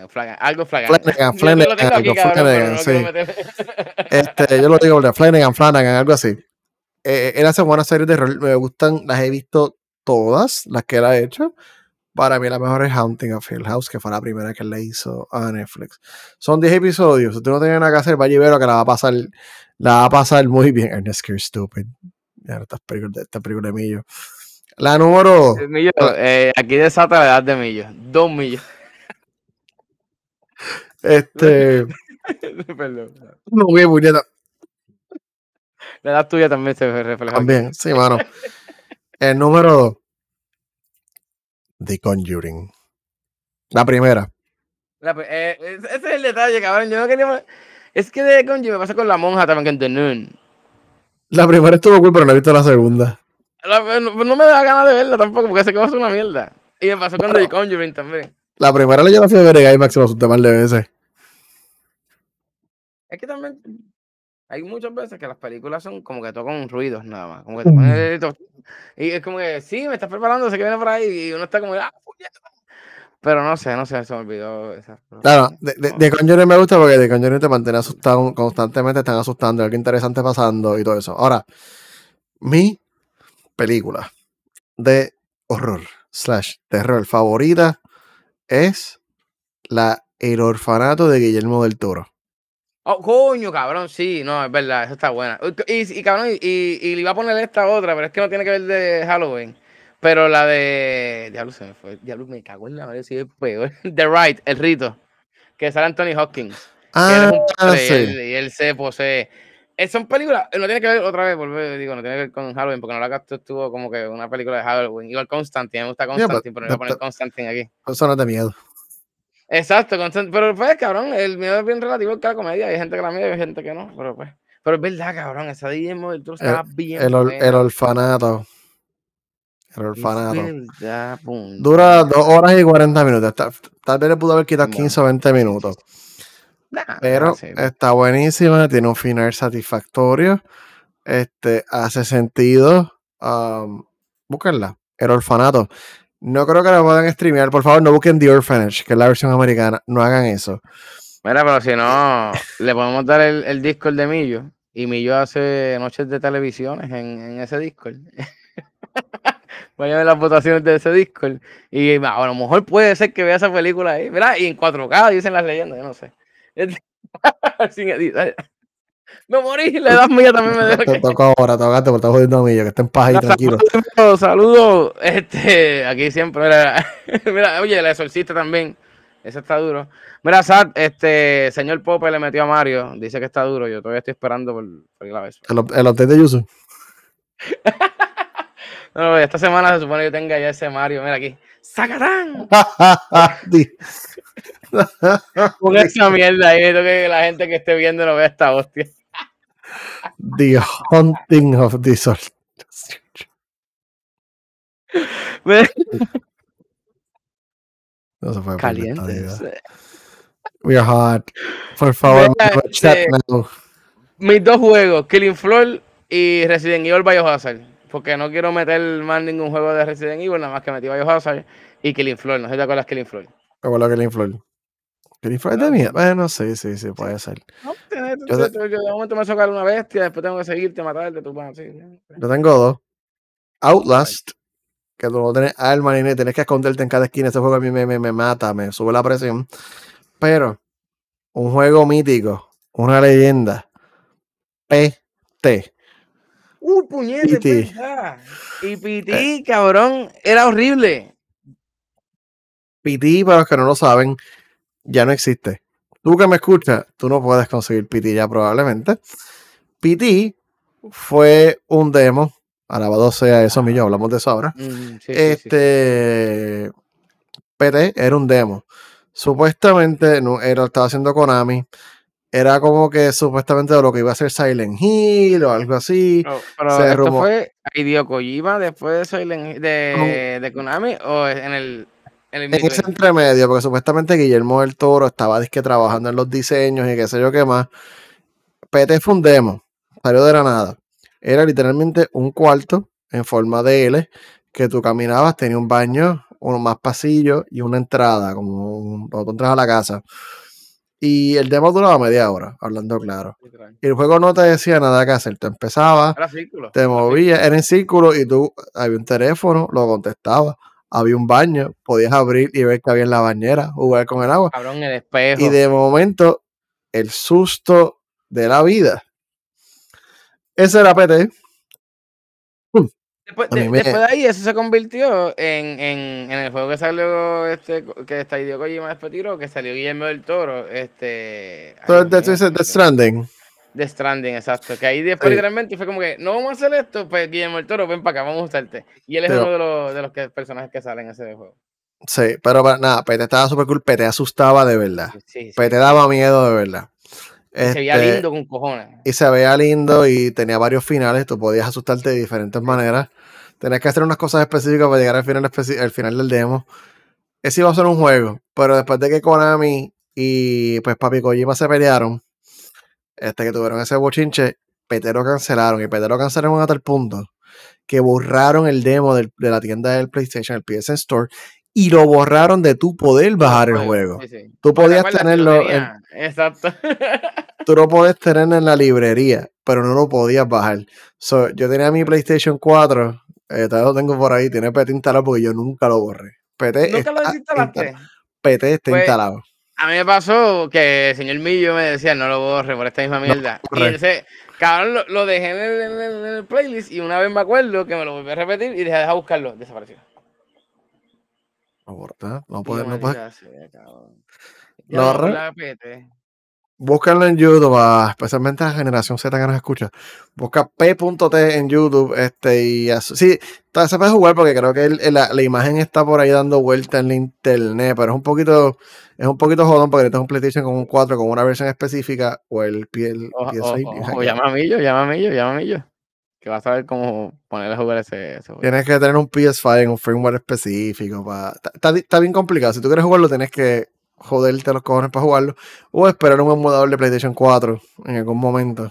Flanagan, algo Flanagan. Flanagan, Flanagan, aquí, cabrón, Flanagan, no sí. Este, yo lo digo Flanagan, Flanagan, algo así. Eh, él hace buenas series de terror. Me gustan, las he visto todas, las que él ha hecho. Para mí la mejor es Haunting of Hill House, que fue la primera que él le hizo a Netflix. Son 10 episodios. Si tú no tienes nada que hacer, vaya y velo que la va a pasar, la va a pasar muy bien. Ernest You're Stupid. Ya, estas películas, esta película de Millo. La número. Millo, eh, aquí desata la edad de Millo. Dos millos. Este. Perdón. No, güey, puñeta. La edad tuya también se refleja. aquí. También, sí, mano. El número 2. The Conjuring. La primera. La eh, ese es el detalle, cabrón. Yo no quería. Es que de Conji me pasa con la monja también, que en The Noon. La primera estuvo cool, pero no he visto la segunda. La- no, no me da ganas de verla tampoco, porque sé que va a ser una mierda. Y me pasó con The Conjuring también. La primera le yo la fui a ver en IMAX y me asusté mal de veces. Es que también hay muchas veces que las películas son como que tocan ruidos nada más. Como que te ponen el Y es como que, sí, me estás preparando, sé que viene por ahí. Y uno está como, ah, puñeta. Pero no sé, no sé, se me olvidó. Esa, Claro, de, de, de Conjuring me gusta porque de Conjuring te mantiene asustado constantemente, están asustando, hay algo interesante pasando y todo eso. Ahora, mi película de horror slash terror favorita es la El orfanato de Guillermo del Toro. Oh, coño, cabrón, sí, no, es verdad, esa está buena. Y, y cabrón, y, y, le iba a poner esta otra, pero es que no tiene que ver de Halloween. Pero la de. Diablo, se me fue. Diablo, me cago en la madre, sí, es peor. The Right, el rito. Que sale Anthony Hopkins. que él Ah, es un padre y, sí. él, y él se posee. Son películas, no tiene que ver otra vez, volver, digo, no tiene que ver con Halloween, porque no la gasto estuvo como que una película de Halloween. Igual Constantine, me gusta Constantine, pero no voy a poner Constantine aquí. Eso no es de miedo. Exacto, Constant- pero pues, cabrón, el miedo es bien relativo que la comedia. Hay gente que la mide y hay gente que no, pero pues. Pero es verdad, cabrón, esa Guillermo del Toro estaba bien. El, or- el orfanato. El orfanato. verdad. Dura dos horas y 40 minutos. Tal, tal vez le pudo haber quitado Bueno. 15 o 20 minutos. Nah, Pero está buenísima, tiene un final satisfactorio. Este, hace sentido. Um, búsquenla. El orfanato. No creo que la puedan streamear. Por favor, no busquen The Orphanage, que es la versión americana. No hagan eso. Mira, pero si no, le podemos dar el, el Discord de Millo. Y Millo hace noches de televisiones en, en ese Discord. Vayan a ver las votaciones de ese Discord. Y a lo mejor puede ser que vea esa película ahí. Mira, y en 4K dicen las leyendas, yo no sé. Sin editar. Me morí, la edad mía también me deja Te toca ahora, tocaste por estar jodiendo a mí, que estén en paz y tranquilo. Saludos, saludos. Este, aquí siempre, mira, mira, oye, el exorcista también. Ese está duro. Mira, Sad, este, señor Pope le metió a Mario. Dice que está duro. Yo todavía estoy esperando por, por la vez. El, el update de Yuzu. No, esta semana se supone que yo tenga ya ese Mario. Mira aquí. ¡Sacatán! Di- Pon esa mierda ahí. Que la gente que esté viendo no vea esta hostia. The Haunting of the Soul. Mira, No se puede Calientes. We are hot. Por favor, Mira, chat este- now. Mis dos juegos, Killing Floor y Resident Evil Biohazard. Porque no quiero meter más ningún juego de Resident Evil, nada más que metí Biohazard y Killing Floor. No sé si te acuerdas Killing Floor. Me acuerdo que el Inflor. Penny Fry de mía. Bueno, sí, sí, sí, puede ser. No, tienes- yo, de momento me sacar una bestia, después tengo que seguirte, matarte, tú vas así. Yo tengo dos. Outlast, que tú no tienes arma ni tienes que esconderte en cada esquina. Ese juego a mí me, me, me mata, me sube la presión. Pero, un juego mítico, una leyenda. PT. Uh, puñete, PT. Y PT, cabrón, era horrible. PT, para los que no lo saben, ya no existe. Tú que me escuchas, tú no puedes conseguir PT ya probablemente. PT fue un demo, alabado sea eso, mío, hablamos de eso ahora. Mm, sí, sí, este PT era un demo. Supuestamente no, era, estaba haciendo Konami. Era como que supuestamente lo que iba a ser Silent Hill o algo así. Pero, pero Se esto fue Hideo Kojima después de Silent Hill- de, de Konami o en el en el En ese entremedio, porque supuestamente Guillermo del Toro estaba disque trabajando en los diseños y qué sé yo qué más. PT fue un demo, salió de la nada. Era literalmente un cuarto en forma de L que tú caminabas, tenía un baño, uno más pasillo y una entrada, como un, cuando tú entras a la casa. Y el demo duraba media hora, hablando claro. Y el juego no te decía nada que hacer. Tú empezabas, Era círculo. te movías, era en círculo y tú había un teléfono, lo contestabas, había un baño, podías abrir y ver que había en la bañera, jugar con el agua. Cabrón, el espejo. Y de momento, el susto de la vida. Ese era PT. Después, de, me- después de ahí, eso se convirtió en, en, en el juego que salió, este, que está Hideo Kojima después tiró, que salió Guillermo del Toro, este... dices Death Stranding. Death Stranding, exacto. Que ahí después Sí. literalmente fue como que, no vamos a hacer esto, pues Guillermo del Toro, ven para acá, vamos a usarte. Y él es Pero- uno de los, de los que, personajes que salen en ese juego. Sí, pero para- nada, PT estaba súper cool. PT asustaba de verdad. Sí, sí. PT daba miedo de verdad. Y se veía Este, lindo con cojones. y se veía lindo y tenía varios finales. Tú podías asustarte de diferentes maneras. Tenías que hacer unas cosas específicas para llegar al final, al final del demo. Ese iba a ser un juego, pero después de que Konami y pues Papi Kojima se pelearon, este que tuvieron ese bochinche, PT lo cancelaron y PT lo cancelaron a tal punto que borraron el demo del- de la tienda del PlayStation, el PSN Store, y lo borraron de tu poder bajar el juego. Sí, sí. Tú podías tenerlo en-. Exacto. tú lo podés tener en la librería, pero no lo podías bajar. So, yo tenía mi PlayStation 4, eh, todavía lo tengo por ahí, tiene PT instalado porque yo nunca lo borré. PT ¿Nunca lo está desinstalaste? instalado. PT está Pues, instalado. A mí me pasó que el señor Millo me decía, no lo borre por esta misma mierda. y borre. ese, cabrón, lo, lo dejé en el, en el- en el playlist y una vez me acuerdo que me lo volví a repetir y dejé de buscarlo. Desapareció. No, no Y puedes, no puedes. Lo no, la PT. Búscalo en YouTube, ah, especialmente la generación Z que nos escucha. Busca P.T en YouTube. Este, y sí, se puede jugar porque creo que el- el- la, la imagen está por ahí dando vuelta en la internet, pero es un poquito, es un poquito jodón porque necesitas un PlayStation con un 4 con una versión específica o el, P- el O, o- PS5. o- o llama a Millo, llama a Millo, llama a Millo. Que vas a ver cómo ponerle a jugar ese, ese. Tienes que tener un PS5 en un firmware específico. Está, está está bien complicado. Si tú quieres jugarlo, tienes que joderte los cojones para jugarlo. O esperar un emulador de PlayStation 4 en algún momento.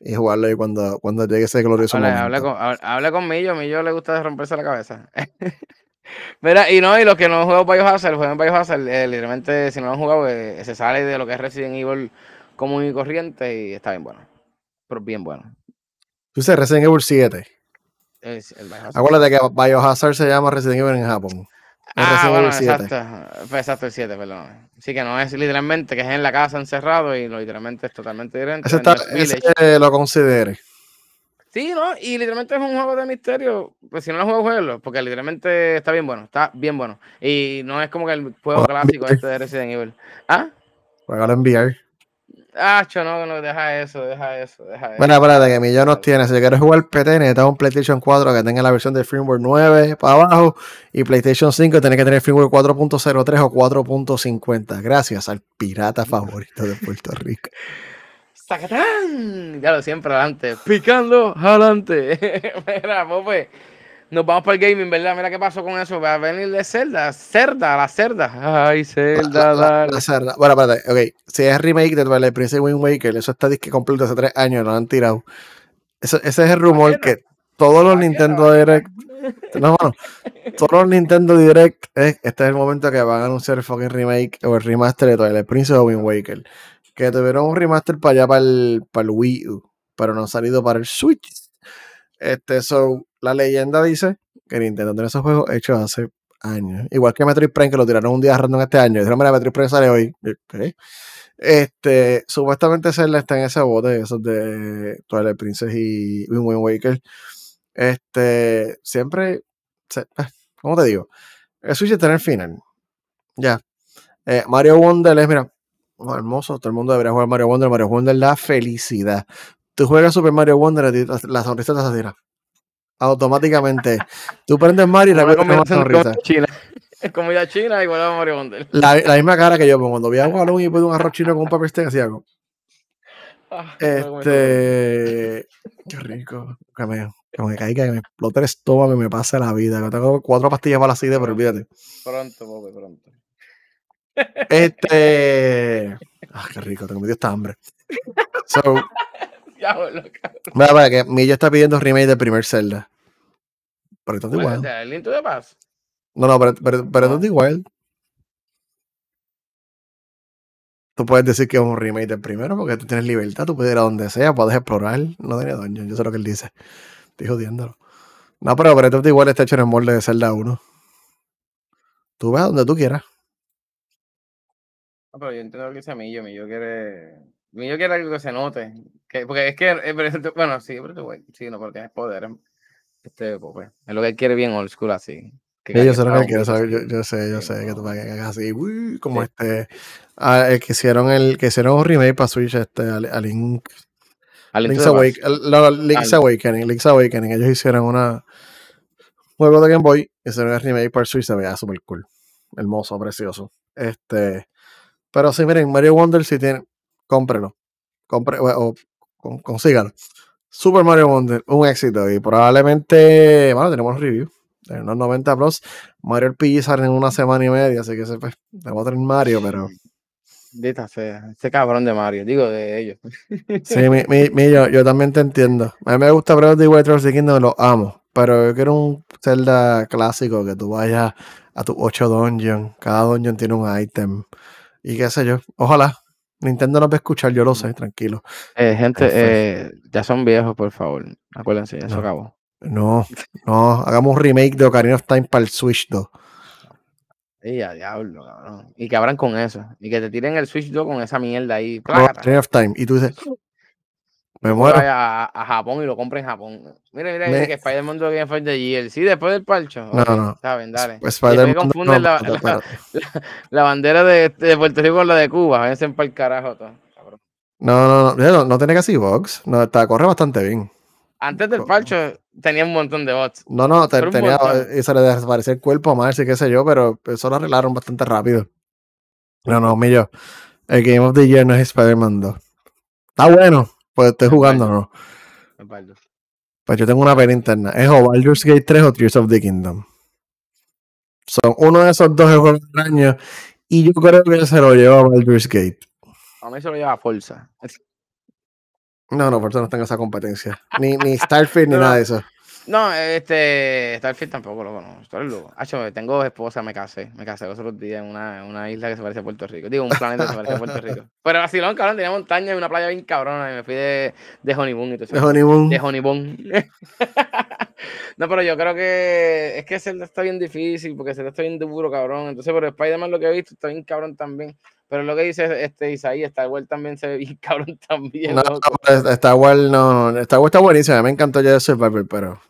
Y jugarlo ahí cuando, cuando llegue ese glorioso momento. habla con, habla, habla con Millo, a Millo le gusta romperse la cabeza. Mira, y no, y los que no han jugado Biohazard, juegan Biohazard, eh, literalmente si no lo han jugado, eh, se sale de lo que es Resident Evil común y corriente y está bien bueno. Pero bien bueno. Tú dices Resident Evil 7. Es el. Acuérdate que Biohazard se llama Resident Evil en Japón. Ah, bueno, Evil 7. exacto. Pues exacto, el 7, perdón. Sí, que no es literalmente que es en la casa encerrado y lo literalmente es totalmente diferente. Ese, está, ese lo considere. Sí, ¿no? Y literalmente es un juego de misterio. Pues si no lo juego, jueguelo. Porque literalmente está bien bueno. Está bien bueno. Y no es como que el juego clásico este de Resident Evil. ¿Ah? Juegalo en VR. Ah, no, no, deja eso, deja eso, deja eso. Bueno, espérate, que Millones tiene. Si quieres jugar PT, necesitas un PlayStation 4 que tenga la versión de firmware 9 para abajo. Y PlayStation 5 tiene que tener firmware 4.03 o 4.50. Gracias al pirata favorito de Puerto Rico. ¡Sacatán! Ya lo siempre adelante. Picando adelante. Mira, Pope. Nos vamos para el gaming, ¿verdad? Mira qué pasó con eso. Va a venir de Zelda. Cerda, la cerda. Ay, Zelda, La- la- dale. la cerda. Bueno, espérate, ok. Si es remake de Twilight Princess Wind Waker, eso está disque completo hace tres años, lo han tirado. Eso- ese es el rumor que todos los Nintendo Direct. No, mano, todos los Nintendo Direct. este es el momento que van a anunciar el fucking remake o el remaster de Twilight Princess o Wind Waker. Que tuvieron un remaster para allá para el, para el Wii U, pero no ha salido para el Switch. Este, la leyenda dice que Nintendo tiene esos juegos hechos hace años. Igual que Metroid Prime, que lo tiraron un día random este año. Dijeron, mira, Metroid Prime sale hoy. Este, supuestamente Zelda está en ese bote, esos de Twilight Princess y Wind Waker. Este, siempre, ah, ¿cómo te digo? El Switch está en el final. Ya. Eh, Mario Wonder es, mira, hermoso, todo el mundo debería jugar Mario Wonder. Mario Wonder la felicidad. Tú juegas Super Mario Wonder, la sonrisa te hace Automáticamente. Tú prendes Mario y la ves una sonrisa. China. Es comida china y a Mario Wonder. La, la, misma cara que yo, pues, cuando vi a Balloon y pude un arroz chino con un papel steak, así hago. Ah, este. Qué rico. Que me, que me caiga, que me explote el estómago y me pase la vida. Que tengo cuatro pastillas para la sida, pero olvídate. Pronto, Bobe, pronto. Este. Ah, qué rico, tengo medio esta hambre. So, ya, Mira, para que Millo está pidiendo remake del primer Zelda. Pero esto es igual. ¿El Link de Paz? No, no, pero, pero, pero esto es igual. Tú puedes decir que es un remake del primero porque tú tienes libertad, tú puedes ir a donde sea, puedes explorar. No tiene daño, yo sé lo que él dice. Estoy jodiéndolo. No, pero Breath of igual está hecho en el molde de Zelda 1. Tú vas donde tú quieras. No, pero yo entiendo lo que dice Millo. Millo quiere. Millo quiere algo que se note. Que, porque es que. Eh, bueno, sí, pero sí, no, porque es poder. Este, pues, pues, es lo que él quiere bien old school así. Que yo sé lo que quiere saber. Yo, yo, sé, yo sé que tú vas a hagas así. Uy, como este. El que hicieron el que hicieron un remake para Switch, este, a, Link. Link's, Awakening, Link's Awakening. Ellos hicieron una juego de Game Boy, hicieron el remake para Switch, se veía súper cool. Hermoso, precioso. Este. Pero sí, miren, Mario Wonder si tiene, cómprelo. Compre, o, consígalo. Super Mario Wonder, un éxito. Y probablemente, bueno, tenemos review unos 90 plus. Mario RPG sale en una semana y media, así que se pues, tenemos a tener Mario, pero. Dita sea, ese cabrón de Mario, digo de ellos. Sí, mi, mi, yo, yo, también te entiendo. A mí me gusta Breath of the Wild de Kingdom, lo amo. Pero yo quiero un Zelda clásico que tú vayas a tus 8 dungeons. Cada dungeon tiene un item. Y qué sé yo. Ojalá. Nintendo no va a escuchar, yo lo sé, tranquilo. Eh, gente, eh, ya son viejos, por favor. Acuérdense, ya se acabó. No, no, hagamos un remake de Ocarina of Time para el Switch 2. Sí, a diablo, cabrón. Y que abran con eso. Y que te tiren el Switch 2 con esa mierda ahí. Ocarina of Time. Y tú dices, me muero. A, a, Japón y lo compre en Japón. Mira, mira, me... que Spider-Man lo Game de GL. Sí, después del parcho. No, no. Saben, dale. Pues Spider-Man. confunden la, la, bandera de, de, Puerto Rico con la de Cuba. Váyanse para el carajo todo. No, no, no, no, no tiene casi box. No, está, corre bastante bien. Antes del parcho tenía un montón de bots. No, no, tenía, y se le desaparecía el cuerpo a Marcy, qué sé yo, pero eso lo arreglaron bastante rápido. No, no, mío. El Game of the Year no es Spider-Man 2. Está bueno, pues estoy jugando, ¿no? Pues yo tengo una pena interna. ¿Es o Baldur's Gate 3 o Tears of the Kingdom? Son uno de esos dos juegos extraños. Y yo creo que se lo lleva a Baldur's Gate. A mí se lo lleva Forza. No, no, Forza no tengo esa competencia. Ni, ni Starfield ni nada de eso. No, este, Starfield tampoco lo conozco. Hacho, tengo esposa, me casé. Me casé los otros días en una, una, isla que se parece a Puerto Rico. Digo, un planeta que se parece a Puerto Rico. Pero vacilón, cabrón, tenía montaña y una playa bien cabrona. Y me fui de, de Honeymoon y todo eso. De Honeymoon. De Honeymoon. no, pero yo creo que es que Zelda está bien difícil porque Zelda está bien duro, cabrón. Entonces, pero Spider-Man lo que he visto está bien cabrón también. Pero lo que dice este Isaí, Star Wars también se ve bien cabrón también. No, no Star Wars no, no, Star Wars está buenísimo. A mí me encantó ya Survivor, pero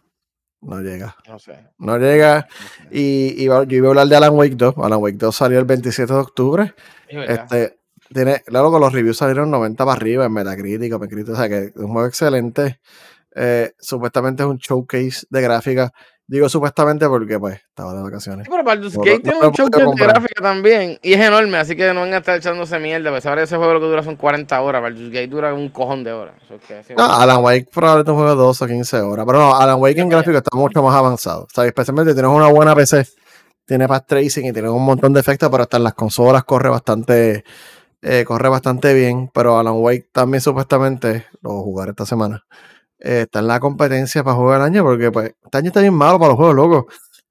no llega. No sé. No llega. Y, y, yo iba a hablar de Alan Wake 2. Alan Wake 2 salió el 27 de octubre. Este, tiene, claro, con los reviews salieron 90 para arriba en Metacritic, Metacritic, o sea que es un juego excelente. Eh, supuestamente es un showcase de gráfica Digo supuestamente porque pues estaba de vacaciones. pero Baldur's Gate tiene un show de gráfica también y es enorme, así que no van a estar echándose mierda. Pues ahora ese juego lo que dura son 40 horas, Baldur's Gate dura un cojón de horas. no, Alan Wake probablemente un juego de 12 o 15 horas, pero no, Alan Wake en gráfico está mucho más avanzado. Sea, especialmente tienes una buena PC, tiene path tracing y tiene un montón de efectos, pero hasta en las consolas corre bastante, eh, corre bastante bien. Pero Alan Wake también supuestamente lo jugaré esta semana eh, está en la competencia para jugar el año, porque pues, este año está bien malo para los juegos locos.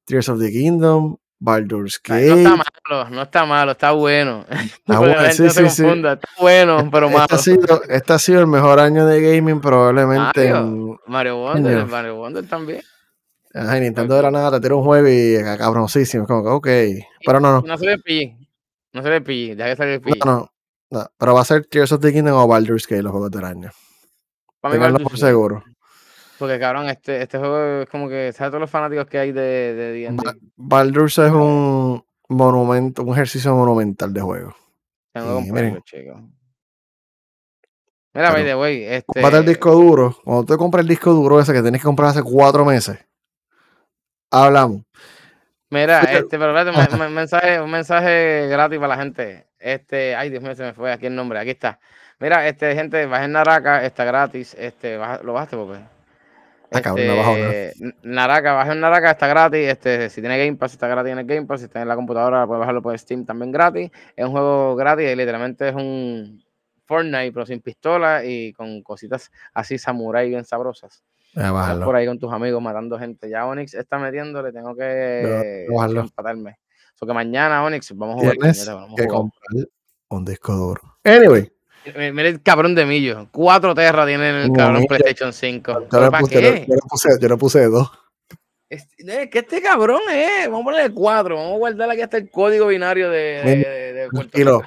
Tears of the Kingdom, Baldur's Gate. No está malo, no está malo, está bueno. Está bueno, sí, sí, sí. Está bueno, pero malo. Este ha, sido, este ha sido el mejor año de gaming probablemente. Mario, en Mario Wonder, años. Mario Wonder también. Ay, Nintendo de la nada te tira un juego y ah, cabroncísimo. es Como que, ok. Pero no, no. No se ve PG. No se ve PG, deja que salga el PG. No, no, no. Pero va a ser Tears of the Kingdom o Baldur's Gate los juegos del año. Para Tenganlo por seguro. Porque cabrón, este, este juego es como que, ¿sabes todos los fanáticos que hay de de D&D? Ba- Baldur's es un monumento, un ejercicio monumental de juego. Tengo que comprarlo, chicos. Mira, by the way, este... Cómprate el disco duro. Cuando tú compras el disco duro ese que tienes que comprar hace cuatro meses, hablamos. Mira, este, pero espérate, un mensaje, un mensaje gratis para la gente. Este, ay, Dios mío, se me fue aquí el nombre, aquí está. Mira, este, gente, bajen Naraka, está gratis. Este, baja- ¿lo bajaste, Pope? Ah, cabrón, no bajo. Este, Naraka, bajen Naraka, está gratis. Este, si tiene Game Pass, está gratis en el Game Pass. Si está en la computadora, puede bajarlo por Steam también gratis. Es un juego gratis y literalmente es un Fortnite, pero sin pistola y con cositas así samurai bien sabrosas. Voy a Estás bajarlo. por ahí con tus amigos matando gente. Ya Onyx está metiéndole, tengo que bajarlo. empatarme. So que mañana, Onyx, vamos a jugar. Tienes puñeta, vamos a que jugar. comprar un disco duro. Anyway, Mira, mira el cabrón de Millo. Cuatro terras tiene el No, cabrón. PlayStation 5. yo ¿Pero le para puse, yo, qué? yo le puse, yo le puse dos. Este- eh, que este cabrón es. Vamos a ponerle cuatro. Vamos a guardar aquí hasta el código binario de, de, de- de Puerto. Rico.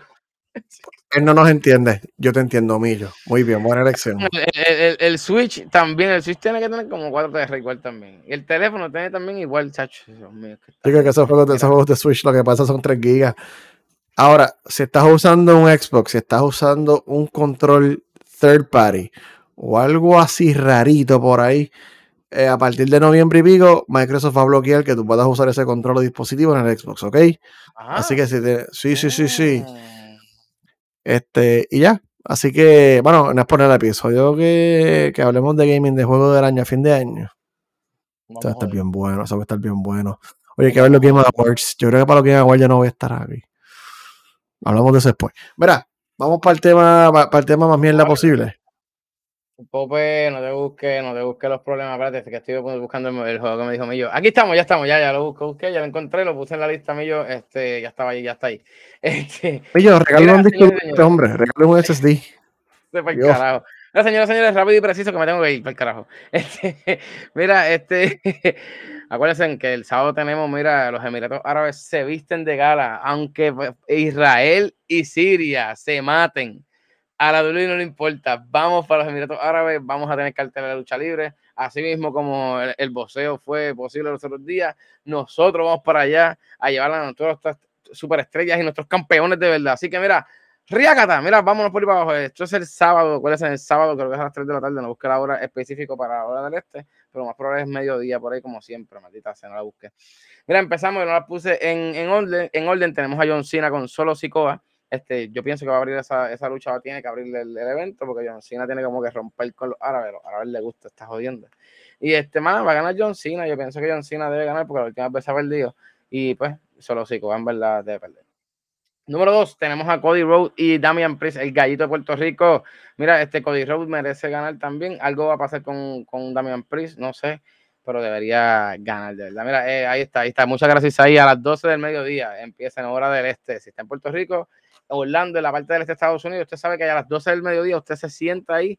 Él no nos entiende. Yo te entiendo, Millo. Muy bien, buena elección. El, el- el- el Switch también. El Switch tiene que tener como cuatro terras igual también. Y el teléfono tiene también igual, chacho. Dios mío, que esos juegos, de, esos juegos de Switch lo que pasa son 3 gigas. Ahora, si estás usando un Xbox, si estás usando un control third party o algo así rarito por ahí, eh, a partir de noviembre y pico, Microsoft va a bloquear que tú puedas usar ese control o dispositivo en el Xbox, ¿ok? Así Ah. que si te, sí, sí, sí, sí. Este, y ya. Así que, bueno, no es poner el episodio que, que hablemos de gaming de juego del año a fin de año. Vamos Eso va a estar bien bueno, eso va a estar bien bueno. Oye, hay que ver los Game Awards. Yo creo que para los Game Awards yo no voy a estar aquí. Hablamos de eso después. Mira, vamos para el tema, pa- para el tema más mierda posible. Pope, no te busques, no te busques los problemas. Espérate, que estoy buscando el, juego que me dijo Millo. Aquí estamos, ya estamos, ya, ya lo busco, busqué, ya lo encontré, lo puse en la lista Millo, este, ya estaba ahí, ya está ahí. Este, regálale Mira, un disco este hombre, regálale un SSD. de para el carajo. No, señoras, señores, rápido y preciso que me tengo que ir para el carajo. Este, mira, este, acuérdense que el sábado tenemos, mira, los Emiratos Árabes se visten de gala, aunque Israel y Siria se maten. A la WWE no le importa. Vamos para los Emiratos Árabes, vamos a tener cartel de lucha libre. Así mismo como el, el boxeo fue posible los otros días, nosotros vamos para allá a llevar a nuestras superestrellas y nuestros campeones de verdad. Así que mira, Riácata, mira, vámonos por ahí para abajo. Esto es el sábado, ¿cuál es el sábado? Creo que es a las 3 de la tarde, no busqué la hora específica para la hora del este, pero más probable es mediodía por ahí, como siempre, maldita sea, no la busqué. Mira, empezamos, yo no la puse en, en, orden, en orden, tenemos a John Cena con solo Sikoa. Este, yo pienso que va a abrir esa, esa lucha, tiene que abrir el, evento, porque John Cena tiene como que romper con los árabes, los árabes les gusta, está jodiendo. Y este, más, va a ganar John Cena, yo pienso que John Cena debe ganar porque la última vez ha perdido, y pues, solo Sikoa en verdad debe perder. Número dos, tenemos a Cody Rhodes y Damian Priest, el gallito de Puerto Rico. Mira, este Cody Rhodes merece ganar también. Algo va a pasar con, con Damian Priest, no sé, pero debería ganar, de verdad. Mira, eh, ahí está, ahí está. Muchas gracias ahí. A las 12 del mediodía empieza en hora del este. Si está en Puerto Rico, Orlando, en la parte del este de Estados Unidos, usted sabe que a las 12 del mediodía usted se sienta ahí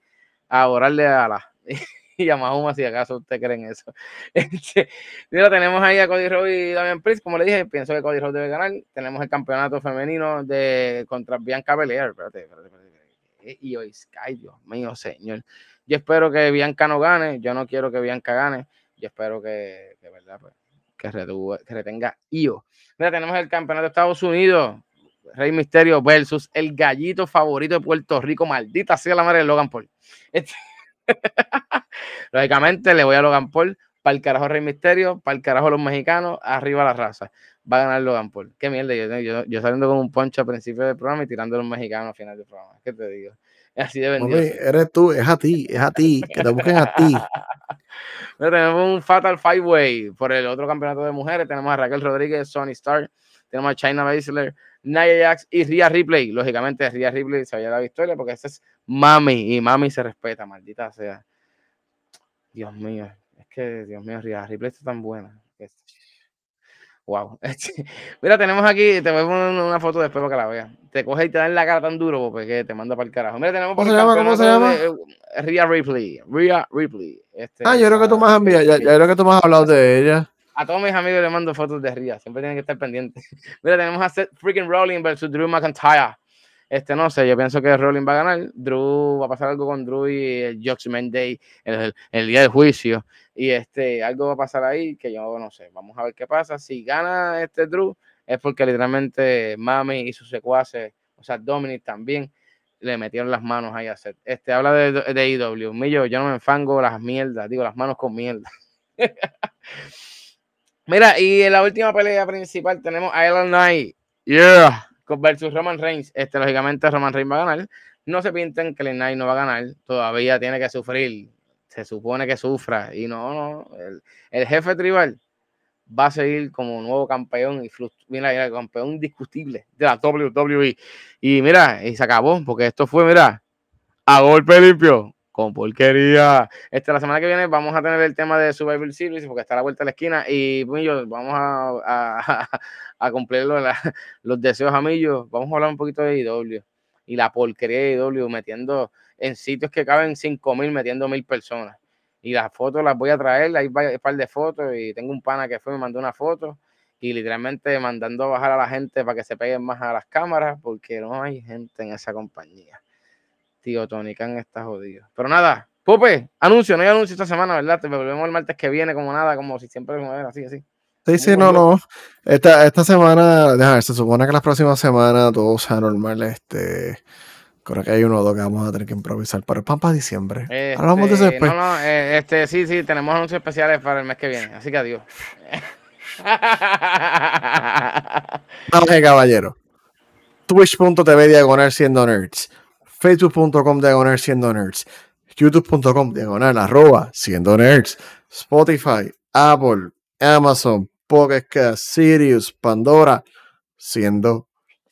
a orarle a la y a Mahoma, si acaso usted cree en eso. Este, mira, tenemos ahí a Cody Rhodes y Damian Priest, como le dije, pienso que Cody Rhodes debe ganar. Tenemos el campeonato femenino de contra Bianca Belair. Espérate, espérate, espérate. Y hoy Sky, Dios mío, señor. Yo espero que Bianca no gane. Yo no quiero que Bianca gane. Yo espero que, que verdad, pues, que, que retenga IO. Mira, tenemos el campeonato de Estados Unidos. Rey Misterio versus el gallito favorito de Puerto Rico. Maldita sea la madre de Logan Paul. Este... Lógicamente le voy a Logan Paul, para el carajo Rey Misterio, para el carajo los mexicanos, arriba la raza. Va a ganar Logan Paul. Qué mierda, yo, yo, yo saliendo con un poncho al principio del programa y tirando a los mexicanos al final del programa. ¿Qué te digo? Así de vendido. Eres tú, es a ti, es a ti, que te busquen a ti. Pero tenemos un Fatal Five Way por el otro campeonato de mujeres. Tenemos a Raquel Rodríguez, Sony Star, tenemos a China Baszler, Nia Jax y Rhea Ripley. Lógicamente, Rhea Ripley se vaya la victoria porque esa es mami y mami se respeta, maldita sea. Dios mío, es que, Dios mío, Rhea Ripley está tan buena. Wow. Mira, tenemos aquí, te voy a poner una foto después para que la veas. Te coge y te da en la cara tan duro porque te manda para el carajo. Mira, tenemos ¿Cómo se llama? ¿Cómo se llama? Eh, Rhea Ripley. Rhea Ripley. Este, ah, yo creo que tú más has ya, creo que tú más has hablado de ella. A todos mis amigos les mando fotos de Rhea. Siempre tienen que estar pendientes. Mira, tenemos a Seth freaking Rowling versus Drew McIntyre. Este no sé, yo pienso que Rowling va a ganar. Drew va a pasar algo con Drew y el Judgment Day, el, el, día del juicio. Y este, algo va a pasar ahí que yo no sé. Vamos a ver qué pasa. Si gana este Drew, es porque literalmente Mami y sus secuaces, o sea, Dominic también, le metieron las manos ahí a hacer. Este habla de, de IW. Millo, yo no me enfango las mierdas, digo las manos con mierda. Mira, y en la última pelea principal tenemos a Ellen Knight. Yeah versus Roman Reigns. Este, lógicamente, Roman Reigns va a ganar. No se pinten que el Knight no va a ganar. Todavía tiene que sufrir. Se supone que sufra. Y no, no. El, jefe tribal va a seguir como nuevo campeón y mira, el campeón indiscutible de la WWE. Y mira, y se acabó, porque esto fue, mira, a golpe limpio con porquería. Este, la semana que viene vamos a tener el tema de Survivor Series porque está a la vuelta de la esquina y pues, vamos a, cumplir los, deseos a Millo. Vamos a hablar un poquito de IW y la porquería de IW metiendo en sitios que caben 5.000, metiendo mil personas. Y las fotos las voy a traer, hay un par de fotos y tengo un pana que fue, me mandó una foto y literalmente mandando a bajar a la gente para que se peguen más a las cámaras porque no hay gente en esa compañía tío Tony Khan está jodido. Pero nada, Pope, anuncio, no hay anuncio esta semana, ¿verdad? Te volvemos el martes que viene, como nada, como si siempre así, así. Sí, sí, no, no. Esta, esta semana, déjame ver, se supone que la próxima semana todo sea normal. Este, creo que hay uno o dos que vamos a tener que improvisar, pero es para diciembre. Este, Hablamos de eso después. No, no, eh, este, sí, sí, tenemos anuncios especiales para el mes que viene, así que adiós. Vamos, caballero. Twitch.tv diagonal siendo nerds facebook.com diagonal siendo nerds, youtube.com diagonal arroba siendo nerds, Spotify, Apple, Amazon, Pocket Sirius, Pandora, siendo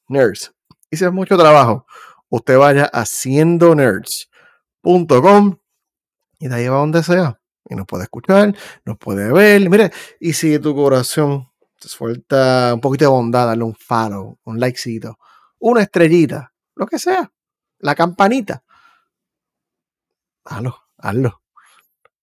nerds. Y si es mucho trabajo, usted vaya a siendo nerds.com y de ahí va donde sea. Y nos puede escuchar, nos puede ver. Mire, y si tu corazón te suelta un poquito de bondad, darle un follow, un likecito, una estrellita, lo que sea la campanita. Hazlo, hazlo.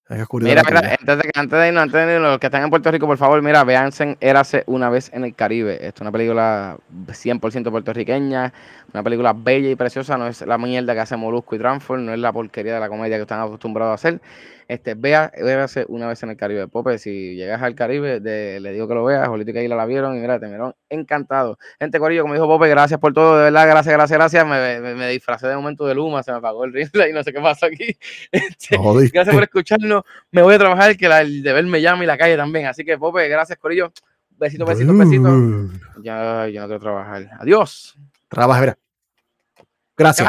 Mira, mira, antes de, antes de irnos, antes de los que están en Puerto Rico, por favor, mira, véanse Érase una vez en el Caribe. Esto es una película 100% puertorriqueña, una película bella y preciosa, no es la mierda que hace Molusco y Transform, no es la porquería de la comedia que están acostumbrados a hacer. Este, vea, véase una vez en el Caribe. Pope, si llegas al Caribe, le digo que lo veas. Jolito y la vieron y mira, te vieron encantado. Gente, Corillo, como dijo Pope, gracias por todo, de verdad, gracias, gracias, gracias. Me, me, disfracé de momento de Luma, se me apagó el rifle y no sé qué pasa aquí. Este, gracias por escucharnos. Me voy a trabajar, que el deber me llama y la calle también. Así que, Pope, gracias, Corillo. Besito, besito, besito. Ya, ya no quiero trabajar. Adiós. Trabaja, mira. Gracias.